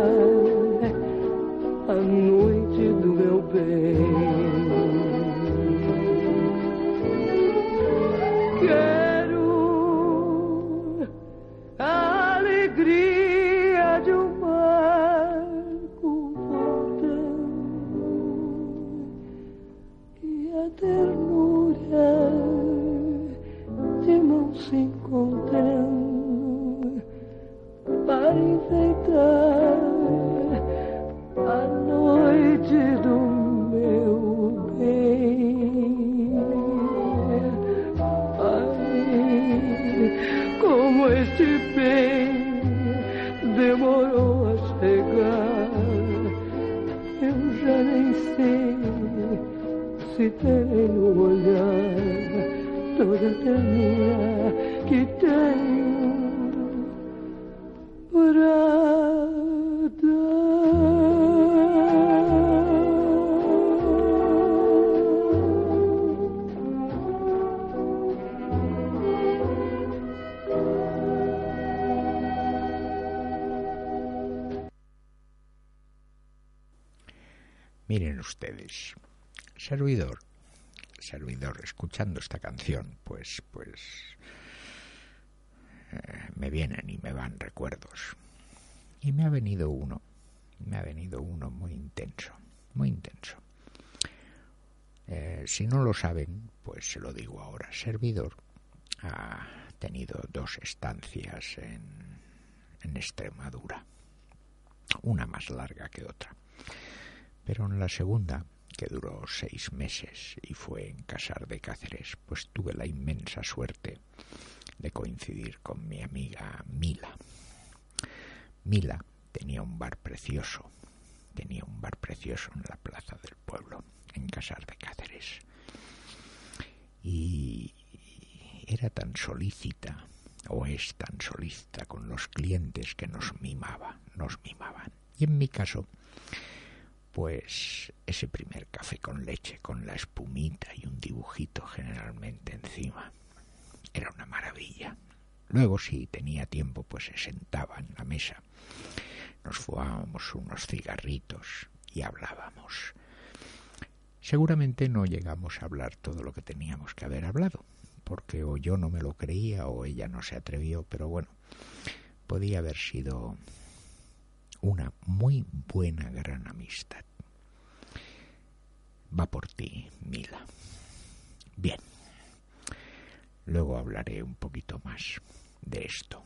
Ustedes, servidor, servidor, escuchando esta canción, pues, pues, eh, me vienen y me van recuerdos. Y me ha venido uno, me ha venido uno muy intenso, muy intenso. Eh, si no lo saben, pues se lo digo ahora. Servidor ha tenido dos estancias en, en Extremadura, una más larga que otra. Pero en la segunda, que duró seis meses y fue en Casar de Cáceres, pues tuve la inmensa suerte de coincidir con mi amiga Mila. Mila tenía un bar precioso, tenía un bar precioso en la plaza del pueblo, en Casar de Cáceres. Y era tan solícita, o es tan solícita con los clientes que nos mimaba, nos mimaban. Y en mi caso, pues ese primer café con leche, con la espumita y un dibujito generalmente encima, era una maravilla. Luego, si tenía tiempo, pues se sentaba en la mesa, nos fumábamos unos cigarritos y hablábamos. Seguramente no llegamos a hablar todo lo que teníamos que haber hablado, porque o yo no me lo creía o ella no se atrevió, pero bueno, podía haber sido una muy buena gran amistad. Va por ti, Mila. Bien. Luego hablaré un poquito más de esto.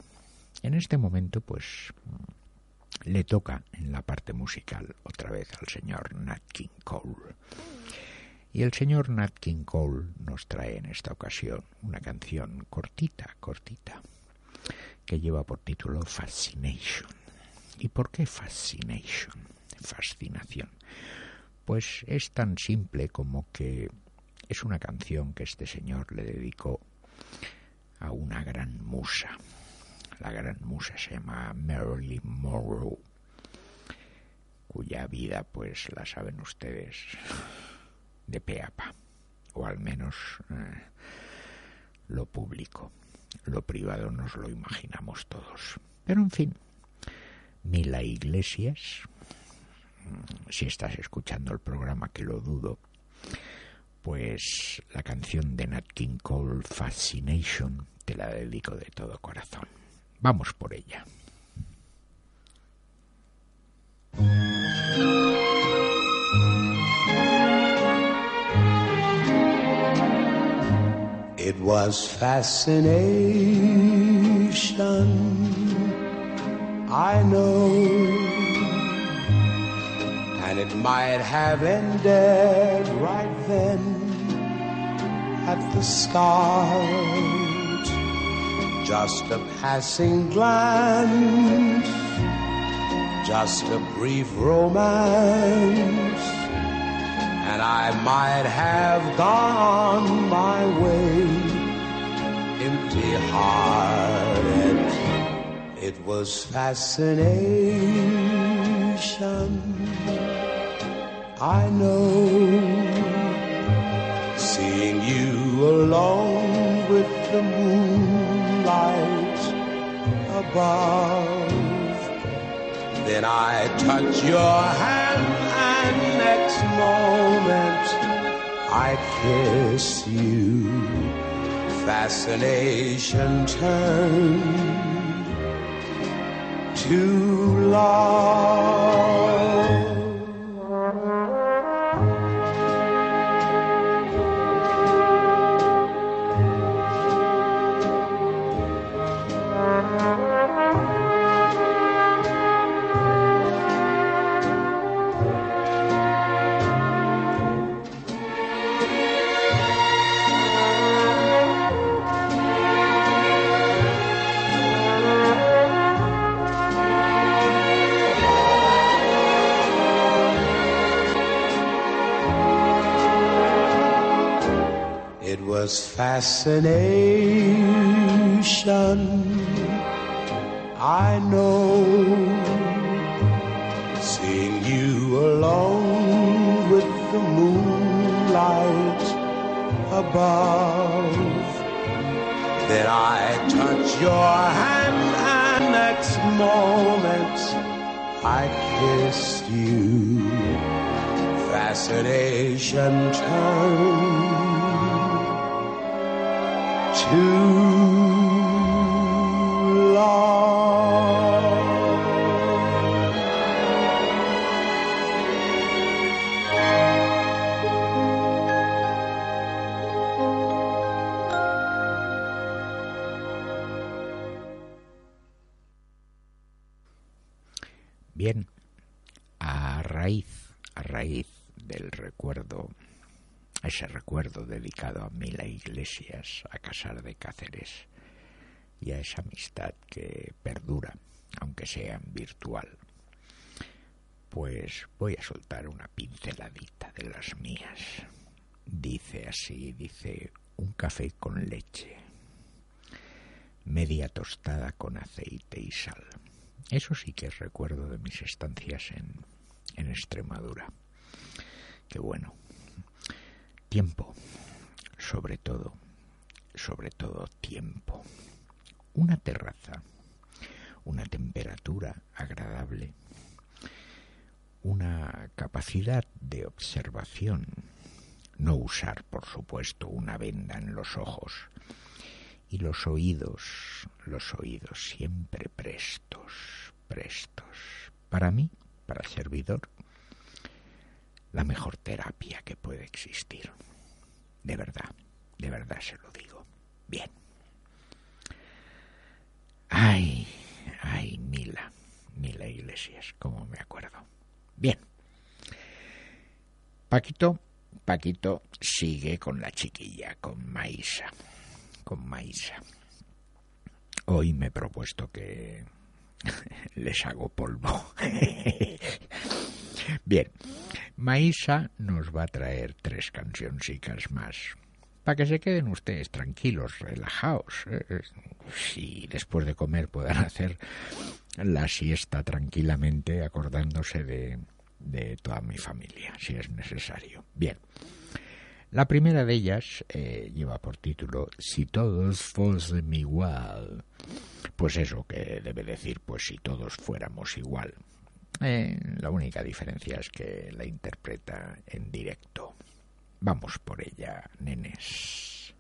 En este momento, pues, le toca en la parte musical otra vez al señor Nat King Cole. Y el señor Nat King Cole nos trae en esta ocasión una canción cortita, cortita, que lleva por título Fascination. ¿Y por qué Fascination? Fascinación. Pues es tan simple como que es una canción que este señor le dedicó a una gran musa. La gran musa se llama Marilyn Monroe, cuya vida pues la saben ustedes de pe a pa, o al menos eh, lo público. Lo privado nos lo imaginamos todos. Pero en fin, Mila Iglesias, si estás escuchando el programa, que lo dudo, pues la canción de Nat King Cole, Fascination, te la dedico de todo corazón. Vamos por ella. It was fascination, I know. And it might have ended right then at the start. Just a passing glance, just a brief romance and I might have gone my way empty hearted. It was fascination, I know. Seeing you alone with the moonlight above. Then I touch your hand and next moment I kiss you. Fascination turned to love. Was fascination. I know seeing you alone with the moonlight above. Then I touch your hand, and next moment I kissed you. Fascination turned to dedicado a Mila Iglesias, a Casar de Cáceres y a esa amistad que perdura, aunque sea virtual, pues voy a soltar una pinceladita de las mías. Dice así, dice un café con leche, media tostada con aceite y sal. Eso sí que es recuerdo de mis estancias en, en Extremadura. Qué bueno. Tiempo, sobre todo, sobre todo tiempo. Una terraza, una temperatura agradable, una capacidad de observación, no usar, por supuesto, una venda en los ojos, y los oídos, los oídos siempre prestos, prestos. Para mí, para el servidor, la mejor terapia que puede existir. De verdad, de verdad se lo digo. Bien. Ay, ay, Mila, Mila Iglesias, como me acuerdo. Bien. Paquito, Paquito sigue con la chiquilla, con Maisa con Maisa. Hoy me he propuesto que les hago polvo. [LAUGHS] Bien, Maisa nos va a traer tres cancioncicas más. Para que se queden ustedes tranquilos, relajados. ¿eh? Si después de comer puedan hacer la siesta tranquilamente, acordándose de, de toda mi familia, si es necesario. Bien. La primera de ellas eh, lleva por título Si todos fuesen igual. Pues eso que debe decir, pues si todos fuéramos igual. Eh, la única diferencia es que la interpreta en directo. Vamos por ella, nenes.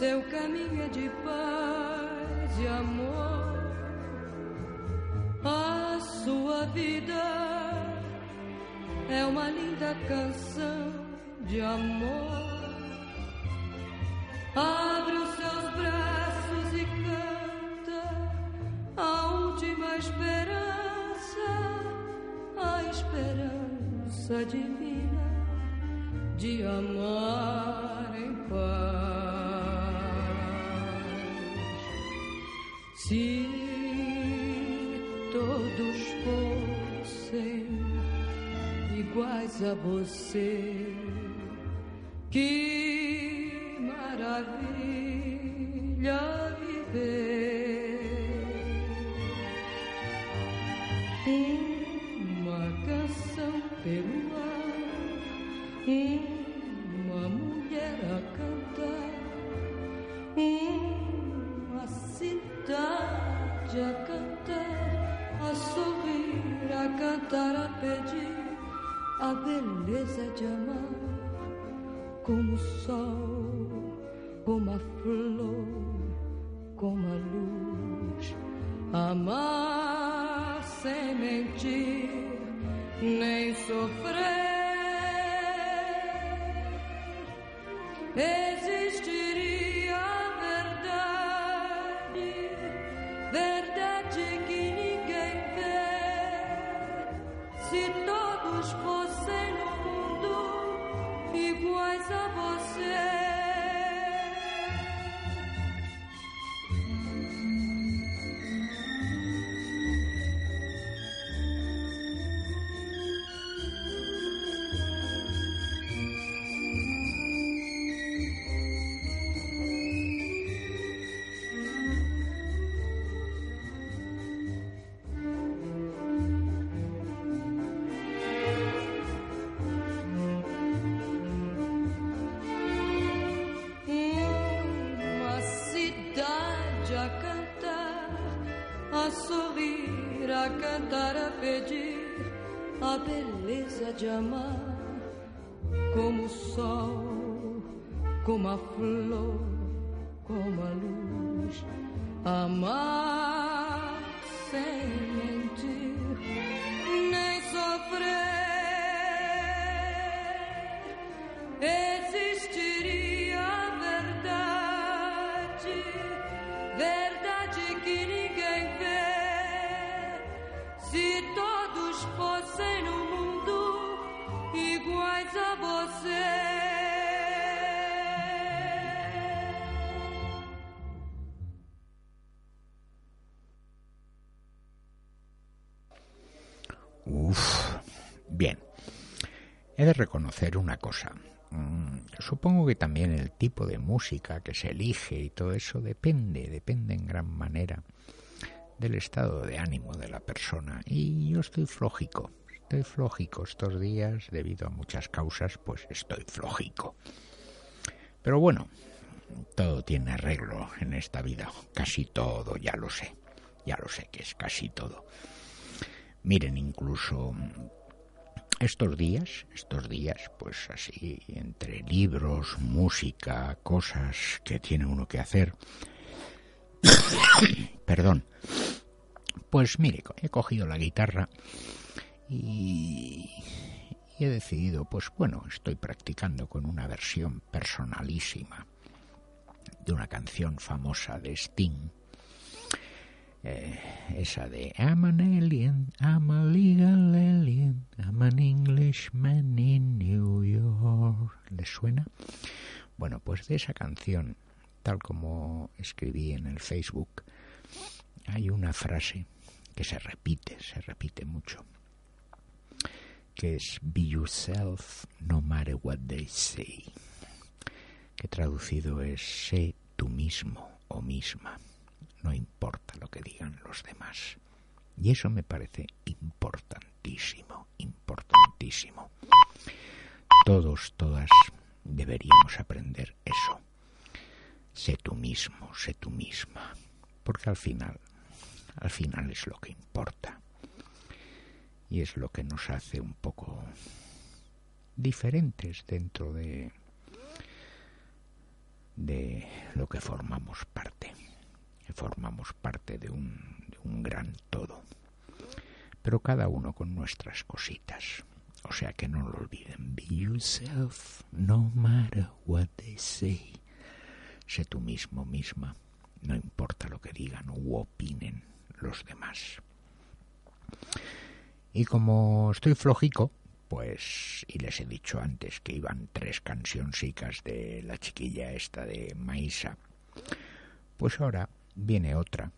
Seu caminho é de paz e amor. A sua vida é uma linda canção de amor. Abre os seus braços e canta a última esperança, a esperança divina de amar em paz. Se todos fossem iguais a você, que maravilha beleza de amar, como o sol, como a flor, como a luz, amar sem mentir nem sofrer. Iguais a que ninguém vê. Se todos fossem no mundo iguais a você. Uf, bien. He de reconocer una cosa. Mm, Supongo que también el tipo de música que se elige y todo eso depende, depende en gran manera del estado de ánimo de la persona. Y yo estoy flojico, estoy flojico estos días debido a muchas causas, pues estoy flojico. Pero bueno, todo tiene arreglo en esta vida, casi todo, ya lo sé, ya lo sé que es casi todo. Miren, incluso estos días, estos días, pues así, entre libros, música, cosas que tiene uno que hacer. [COUGHS] Perdón. Pues mire, he cogido la guitarra y, he decidido, pues bueno, estoy practicando con una versión personalísima de una canción famosa de Sting eh, esa de I'm an alien, I'm a legal alien, I'm an Englishman in New York. ¿Le suena? Bueno, pues de esa canción, tal como escribí en el Facebook, hay una frase que se repite, se repite mucho, que es Be yourself no matter what they say, que traducido es sé tú mismo o misma no importa lo que digan los demás. Y eso me parece importantísimo, importantísimo. Todos, todas deberíamos aprender eso. Sé tú mismo, sé tú misma. Porque al final, al final es lo que importa. Y es lo que nos hace un poco diferentes dentro de, de lo que formamos parte formamos parte de un, de un gran todo, pero cada uno con nuestras cositas. O sea que no lo olviden. Be yourself, no matter what they say. Sé tú mismo, misma. No importa lo que digan u opinen los demás. Y como estoy flojico, pues, y les he dicho antes que iban tres cancioncicas de la chiquilla esta de Maísa, pues ahora viene otra,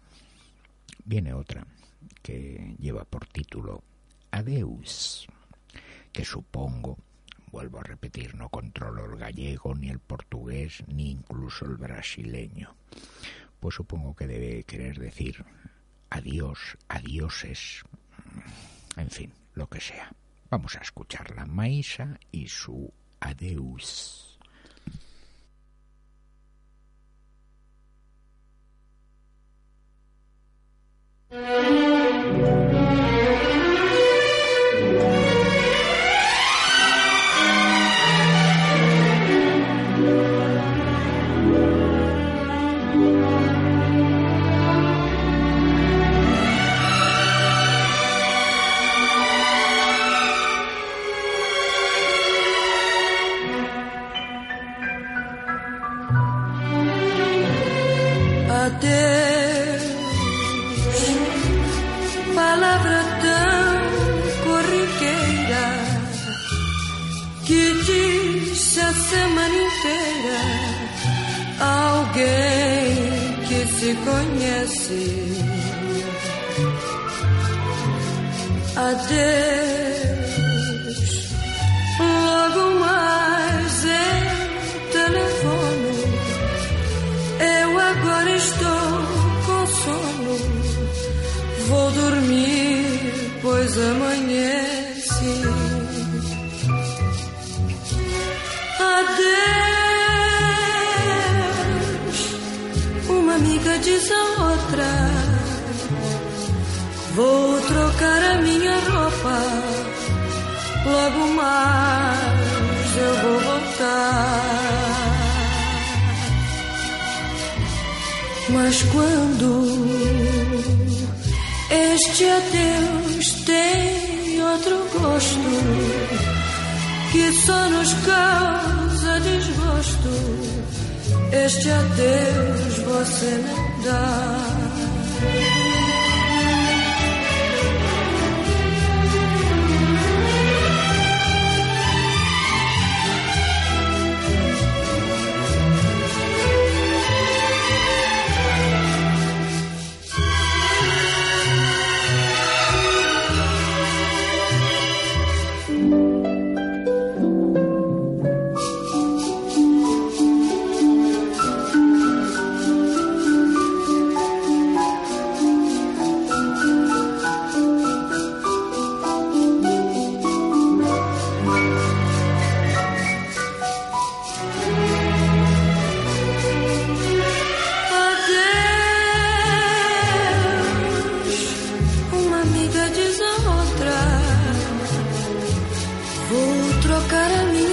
viene otra que lleva por título Adeus, que supongo, vuelvo a repetir, no controlo el gallego, ni el portugués, ni incluso el brasileño, pues supongo que debe querer decir adiós, adioses, en fin, lo que sea. Vamos a escuchar la Maísa y su Adeus.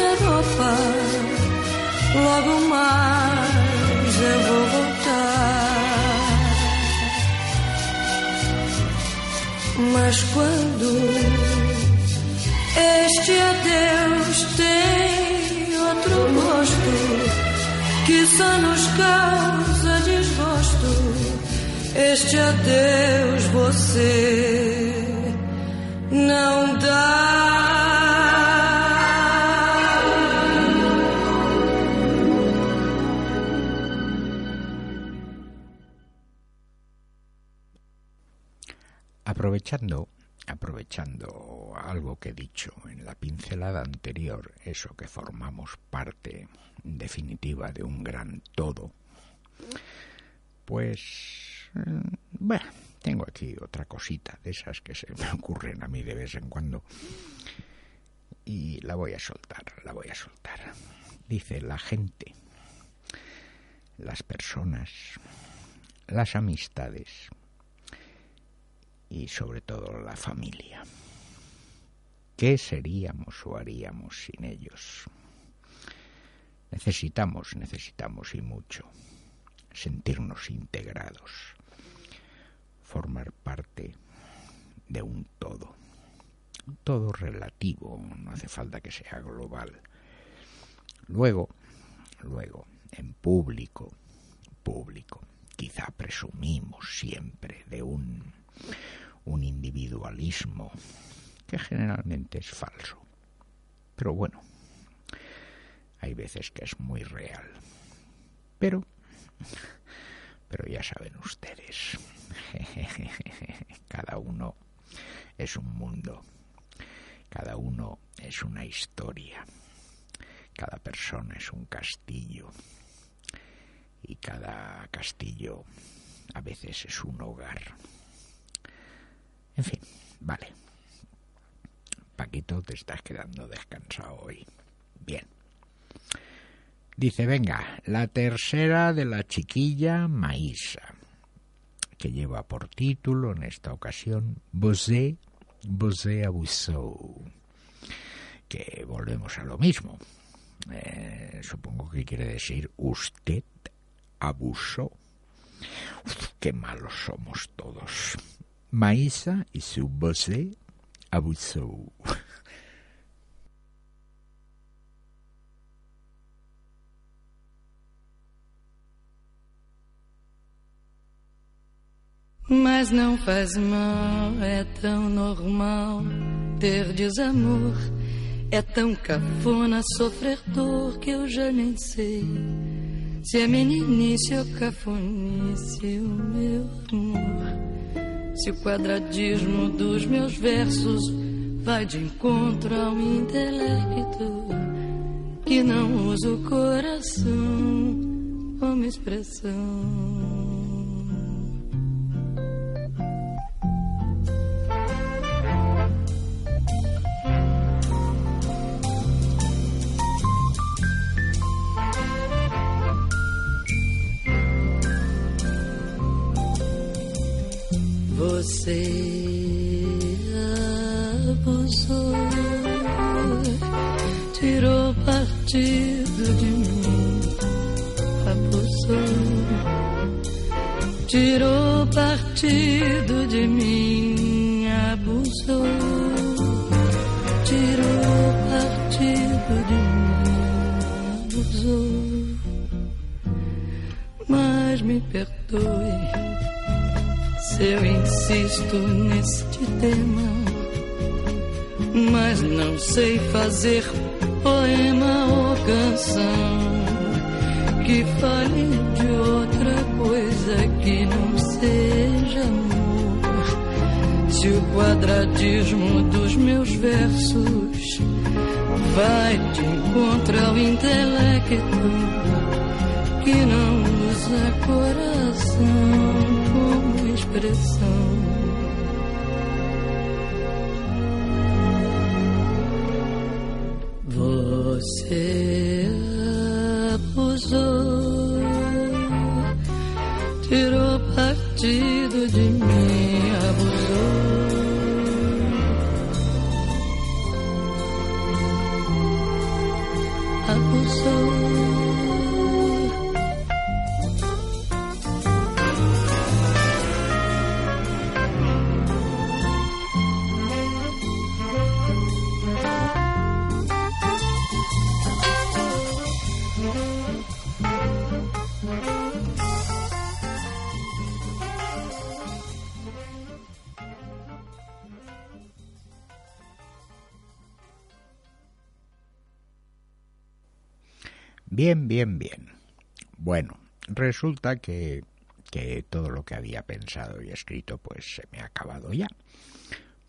A minha roupa. Logo mais eu vou voltar. Mas quando este adeus tem outro gosto que só nos causa desgosto. Este adeus você não dá. Aprovechando, aprovechando algo que he dicho en la pincelada anterior, eso que formamos parte definitiva de un gran todo, pues, eh, bueno, tengo aquí otra cosita de esas que se me [LAUGHS] ocurren a mí de vez en cuando y la voy a soltar, la voy a soltar. Dice la gente, las personas, las amistades, y sobre todo la familia. ¿Qué seríamos o haríamos sin ellos? Necesitamos, necesitamos y mucho sentirnos integrados, formar parte de un todo, un todo relativo, no hace falta que sea global. Luego, luego, en público, público, quizá presumimos siempre de un un individualismo que generalmente es falso. Pero bueno, hay veces que es muy real. Pero, pero ya saben ustedes, [LAUGHS] cada uno es un mundo, cada uno es una historia, cada persona es un castillo y cada castillo a veces es un hogar. En fin, vale. Paquito, te estás quedando descansado hoy. Bien. Dice, venga, la tercera de la chiquilla Maísa, que lleva por título en esta ocasión Bosé, Bosé abusó. Que volvemos a lo mismo. Eh, supongo que quiere decir usted abusó. Uf, qué malos somos todos. Maísa y su Bosé abusó. Mas não faz mal, é tão normal ter desamor É tão cafona sofrer dor que eu já nem sei se é meninice ou cafonice o meu amor. Se o quadradismo dos meus versos vai de encontro ao intelecto que não usa o coração como expressão. Partido de mim, abusou, tirou partido de mim, abusou, tirou partido de mim, abusou. Mas me perdoe se eu insisto neste tema, mas não sei fazer poema canção que fale de outra coisa que não seja amor. Se o quadradismo dos meus versos vai de encontro ao intelecto que não usa coração como expressão. Bien, bien, bien. Bueno, resulta que, que todo lo que había pensado y escrito pues se me ha acabado ya.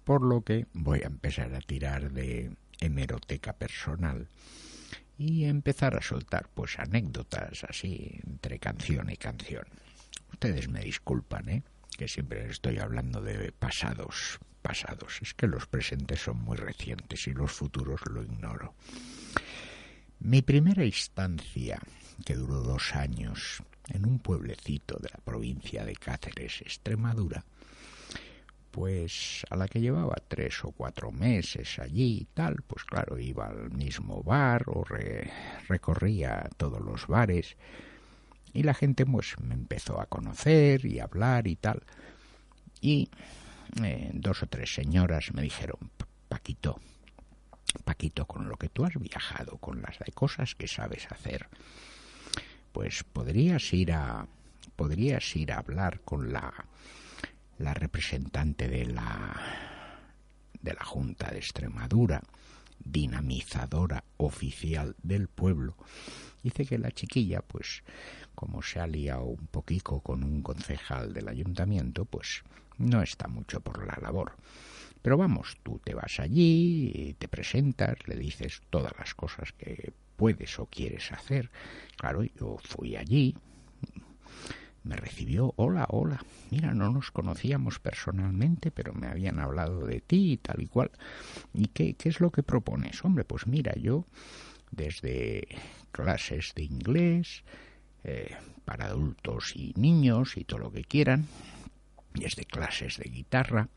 Por lo que voy a empezar a tirar de hemeroteca personal y empezar a soltar pues anécdotas así entre canción y canción. Ustedes me disculpan, ¿eh? que siempre estoy hablando de pasados, pasados. Es que los presentes son muy recientes y los futuros lo ignoro. Mi primera instancia, que duró dos años, en un pueblecito de la provincia de Cáceres, Extremadura, pues a la que llevaba tres o cuatro meses allí y tal, pues claro, iba al mismo bar o re- recorría todos los bares y la gente pues me empezó a conocer y hablar y tal. Y eh, dos o tres señoras me dijeron, Paquito, Paquito, con lo que tú has viajado, con las cosas que sabes hacer, pues podrías ir a podrías ir a hablar con la la representante de la de la Junta de Extremadura, dinamizadora oficial del pueblo. Dice que la chiquilla, pues, como se ha liado un poquito con un concejal del ayuntamiento, pues no está mucho por la labor. Pero vamos, tú te vas allí, te presentas, le dices todas las cosas que puedes o quieres hacer. Claro, yo fui allí, me recibió, hola, hola, mira, no nos conocíamos personalmente, pero me habían hablado de ti y tal y cual. ¿Y qué, qué es lo que propones? Hombre, pues mira, yo desde clases de inglés, eh, para adultos y niños y todo lo que quieran, desde clases de guitarra,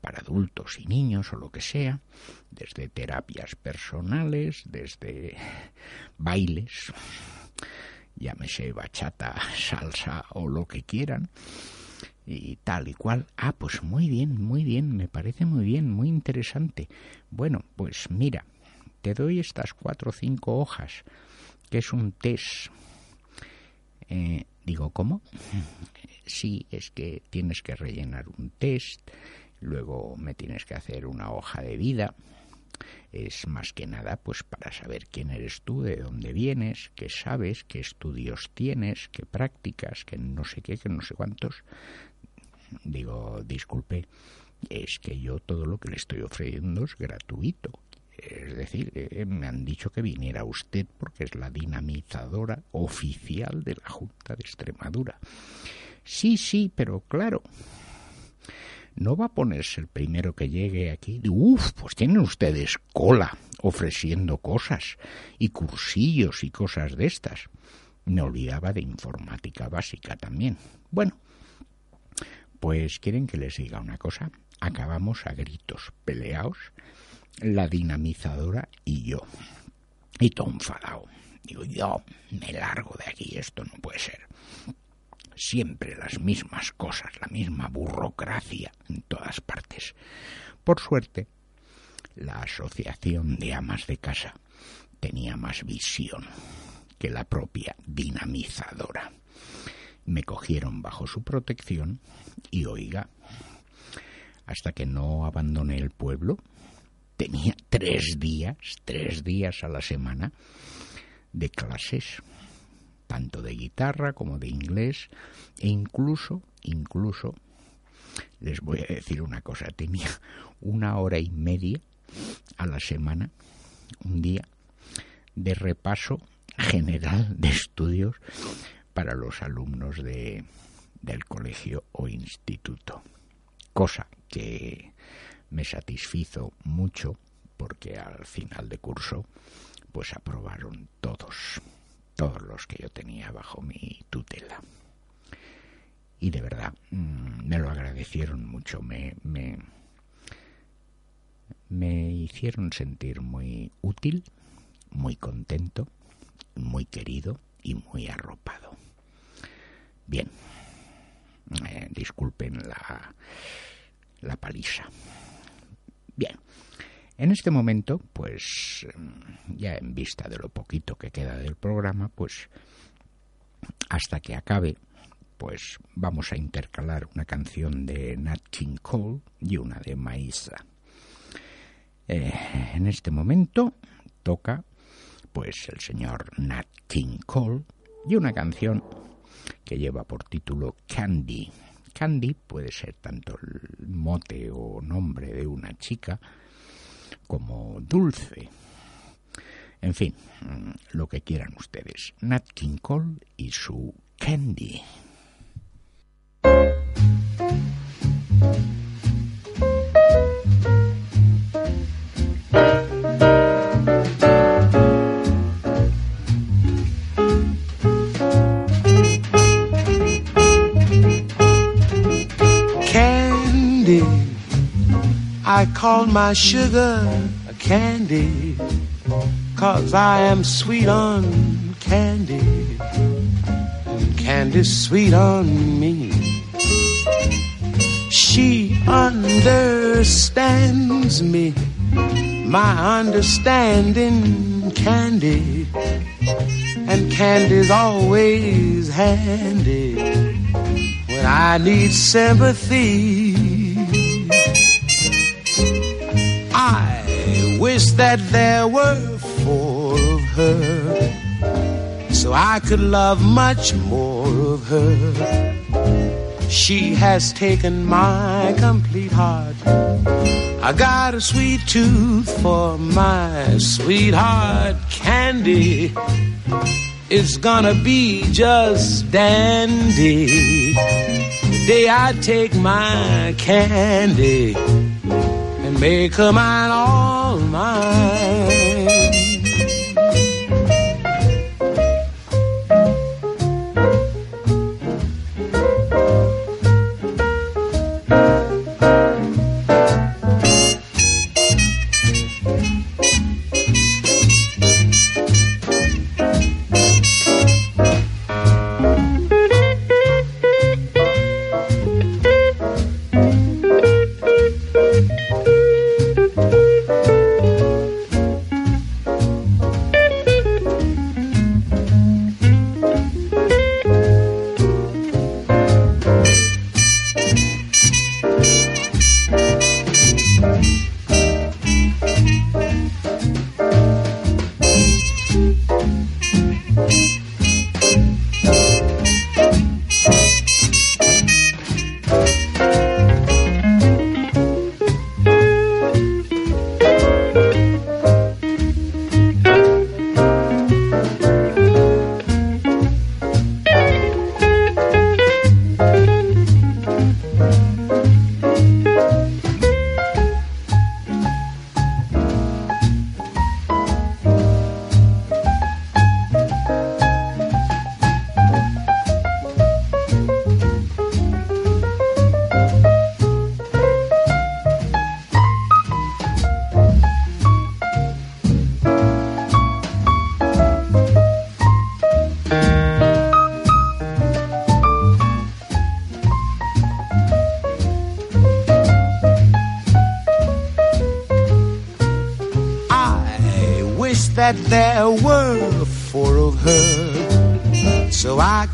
para adultos y niños o lo que sea, desde terapias personales, desde bailes, llámese bachata, salsa o lo que quieran, y tal y cual. Ah, pues muy bien, muy bien, me parece muy bien, muy interesante. Bueno, pues mira, te doy estas cuatro o cinco hojas, que es un test. Eh, digo, ¿cómo? Sí, es que tienes que rellenar un test, luego me tienes que hacer una hoja de vida, es más que nada pues para saber quién eres tú, de dónde vienes, qué sabes, qué estudios tienes, qué prácticas, qué no sé qué, qué no sé cuántos. Digo, disculpe, es que yo todo lo que le estoy ofreciendo es gratuito. Es decir, eh, me han dicho que viniera usted porque es la dinamizadora oficial de la Junta de Extremadura. Sí, sí, pero claro, no va a ponerse el primero que llegue aquí. Uf, pues tienen ustedes cola ofreciendo cosas y cursillos y cosas de estas. Me olvidaba de informática básica también. Bueno, pues quieren que les diga una cosa. Acabamos a gritos peleados, la dinamizadora y yo. Y todo enfadado. Digo, yo me largo de aquí, esto no puede ser siempre las mismas cosas, la misma burocracia en todas partes. Por suerte, la Asociación de Amas de Casa tenía más visión que la propia dinamizadora. Me cogieron bajo su protección y oiga, hasta que no abandoné el pueblo, tenía tres días, tres días a la semana de clases tanto de guitarra como de inglés e incluso, incluso, les voy a decir una cosa, tenía una hora y media a la semana, un día, de repaso general de estudios para los alumnos de, del colegio o instituto. Cosa que me satisfizo mucho porque al final de curso pues aprobaron todos todos los que yo tenía bajo mi tutela. Y de verdad, mm, me lo agradecieron mucho, me, me, me hicieron sentir muy útil, muy contento, muy querido y muy arropado. Bien, eh, disculpen la, la paliza. Bien, en este momento, pues ya en vista de lo poquito que queda del programa, pues hasta que acabe, pues vamos a intercalar una canción de Nat King Cole y una de Maísa. Eh, en este momento toca pues el señor Nat King Cole y una canción que lleva por título Candy. Candy puede ser tanto el mote o nombre de una chica, como dulce. En fin, mm, lo que quieran ustedes. Nat King Cole y su Candy. I call my sugar a candy, cause I am sweet on candy, and candy's sweet on me. She understands me, my understanding candy, and candy's always handy when I need sympathy. Wish that there were four of her so I could love much more of her. She has taken my complete heart. I got a sweet tooth for my sweetheart candy. It's gonna be just dandy. The day I take my candy and make her mine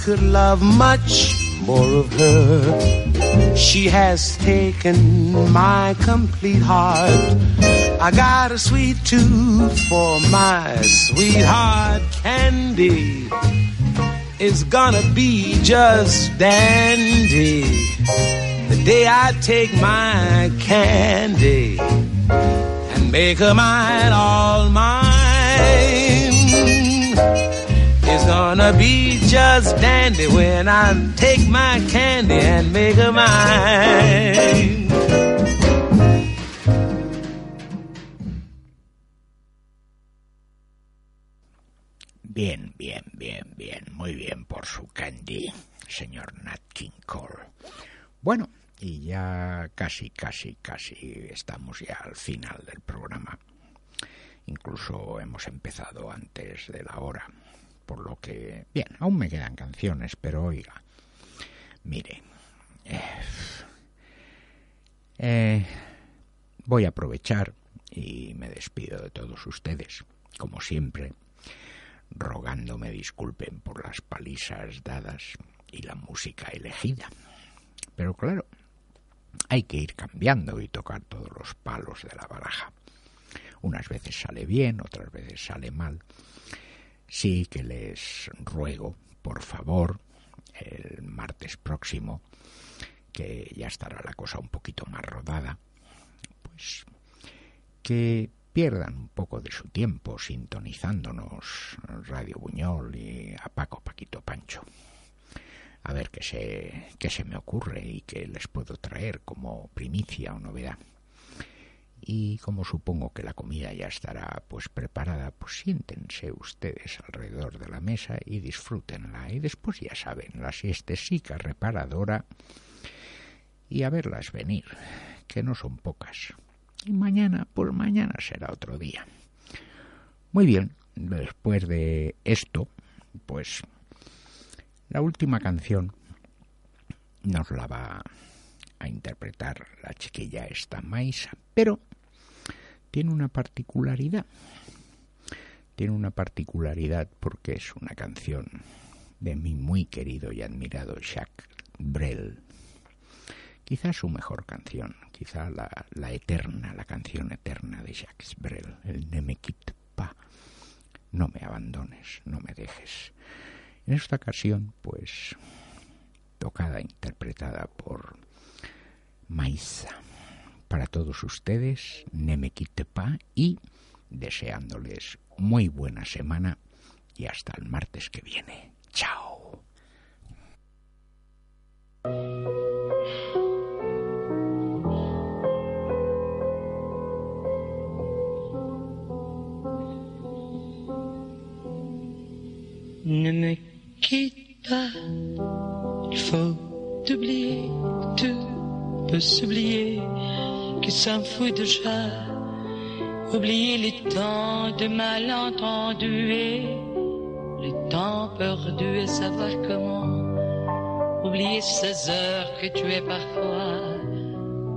could love much more of her. She has taken my complete heart. I got a sweet tooth for my sweetheart candy. It's gonna be just dandy the day I take my candy and make her mine, all mine. It's gonna be just dandy when I take my candy and make her mine. Bien, bien, bien, bien, muy bien por su candy, señor Nat King Cole. Bueno, y ya casi, casi, casi estamos ya al final del programa. Incluso hemos empezado antes de la hora, por lo que, bien, aún me quedan canciones, pero oiga, mire, eh, eh, voy a aprovechar y me despido de todos ustedes, como siempre, rogándome disculpen por las palizas dadas y la música elegida. Pero claro, hay que ir cambiando y tocar todos los palos de la baraja. Unas veces sale bien, otras veces sale mal. Sí que les ruego, por favor, el martes próximo, que ya estará la cosa un poquito más rodada, pues que pierdan un poco de su tiempo sintonizándonos Radio Buñol y a Paco Paquito Pancho. A ver qué se, qué se me ocurre y qué les puedo traer como primicia o novedad. Y como supongo que la comida ya estará pues preparada, pues siéntense ustedes alrededor de la mesa y disfrútenla. Y después ya saben, la siestesica reparadora y a verlas venir, que no son pocas. Y mañana, pues mañana será otro día. Muy bien, después de esto, pues la última canción nos la va a interpretar la chiquilla esta Maisa, pero tiene una particularidad. Tiene una particularidad porque es una canción de mi muy querido y admirado Jacques Brel. Quizá su mejor canción, quizá la, eterna, la canción eterna de Jacques Brel, el Ne me quitte pas, no me abandones, no me dejes. En esta ocasión, pues, tocada, interpretada por Maisa. Para todos ustedes, ne me pas y deseándoles muy buena semana y hasta el martes que viene. Chao. Ne me quitte pas, il faut t'oublier, tout peut s'oublier, ça me fout déjà. Oublier les temps de malentendus et les temps perdus et savoir comment. Oublier ces heures que tu es parfois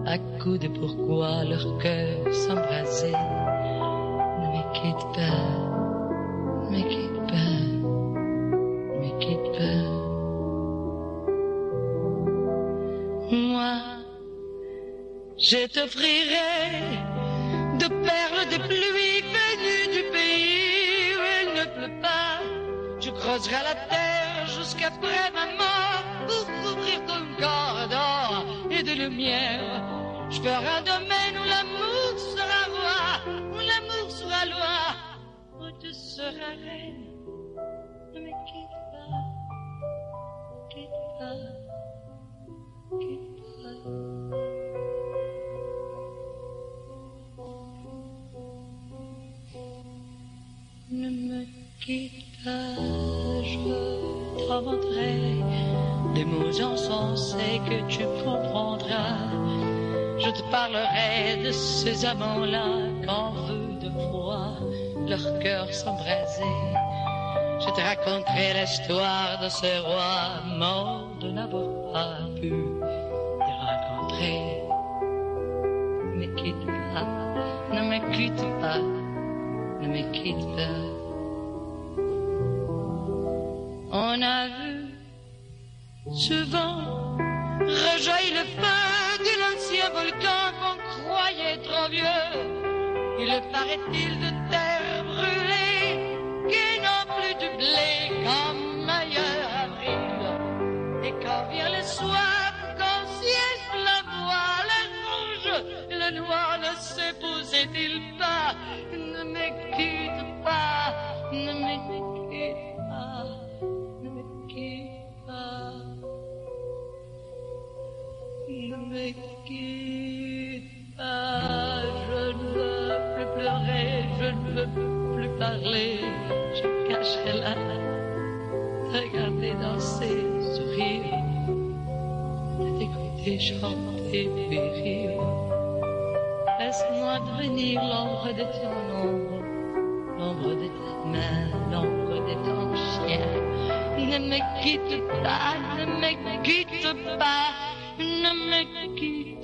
à coups de pourquoi leur cœur s'embrasait. Ne me quitte pas, je t'offrirai de perles de pluie venues du pays où il ne pleut pas. Je creuserai la terre jusqu'après ma mort pour couvrir ton corps d'or et de lumière. Je ferai un domaine où l'amour sera roi, où l'amour sera loi, où tu seras reine. Ne me quitte. Je t'inventerai des mots insensés que tu comprendras. Je te parlerai de ces amants-là qu'en feu de froid leur cœur s'embrasait. Je te raconterai l'histoire de ces rois morts de n'avoir pas pu les rencontrer. Ne me quitte pas, ne me quitte pas. ne me quitte pas. On a vu souvent rejaillir le feu de l'ancien volcan qu'on croyait trop vieux. Il paraît-il de terre brûlée qui n'ont plus du blé comme ailleurs avril. Et quand vient le soir, quand siège la voile rouge, le noir ne s'épousait-il pas? Ne me quitte pas, ne me quitte me quitte pas, je ne veux plus pleurer, je ne veux plus parler, je cacherai la regarder danser, sourire, t'écouter chanter, périr. Laisse-moi devenir l'ombre de ton ombre, l'ombre de ta main, l'ombre de ton chien. Ne me quitte pas, ne me quitte pas, ne me quitte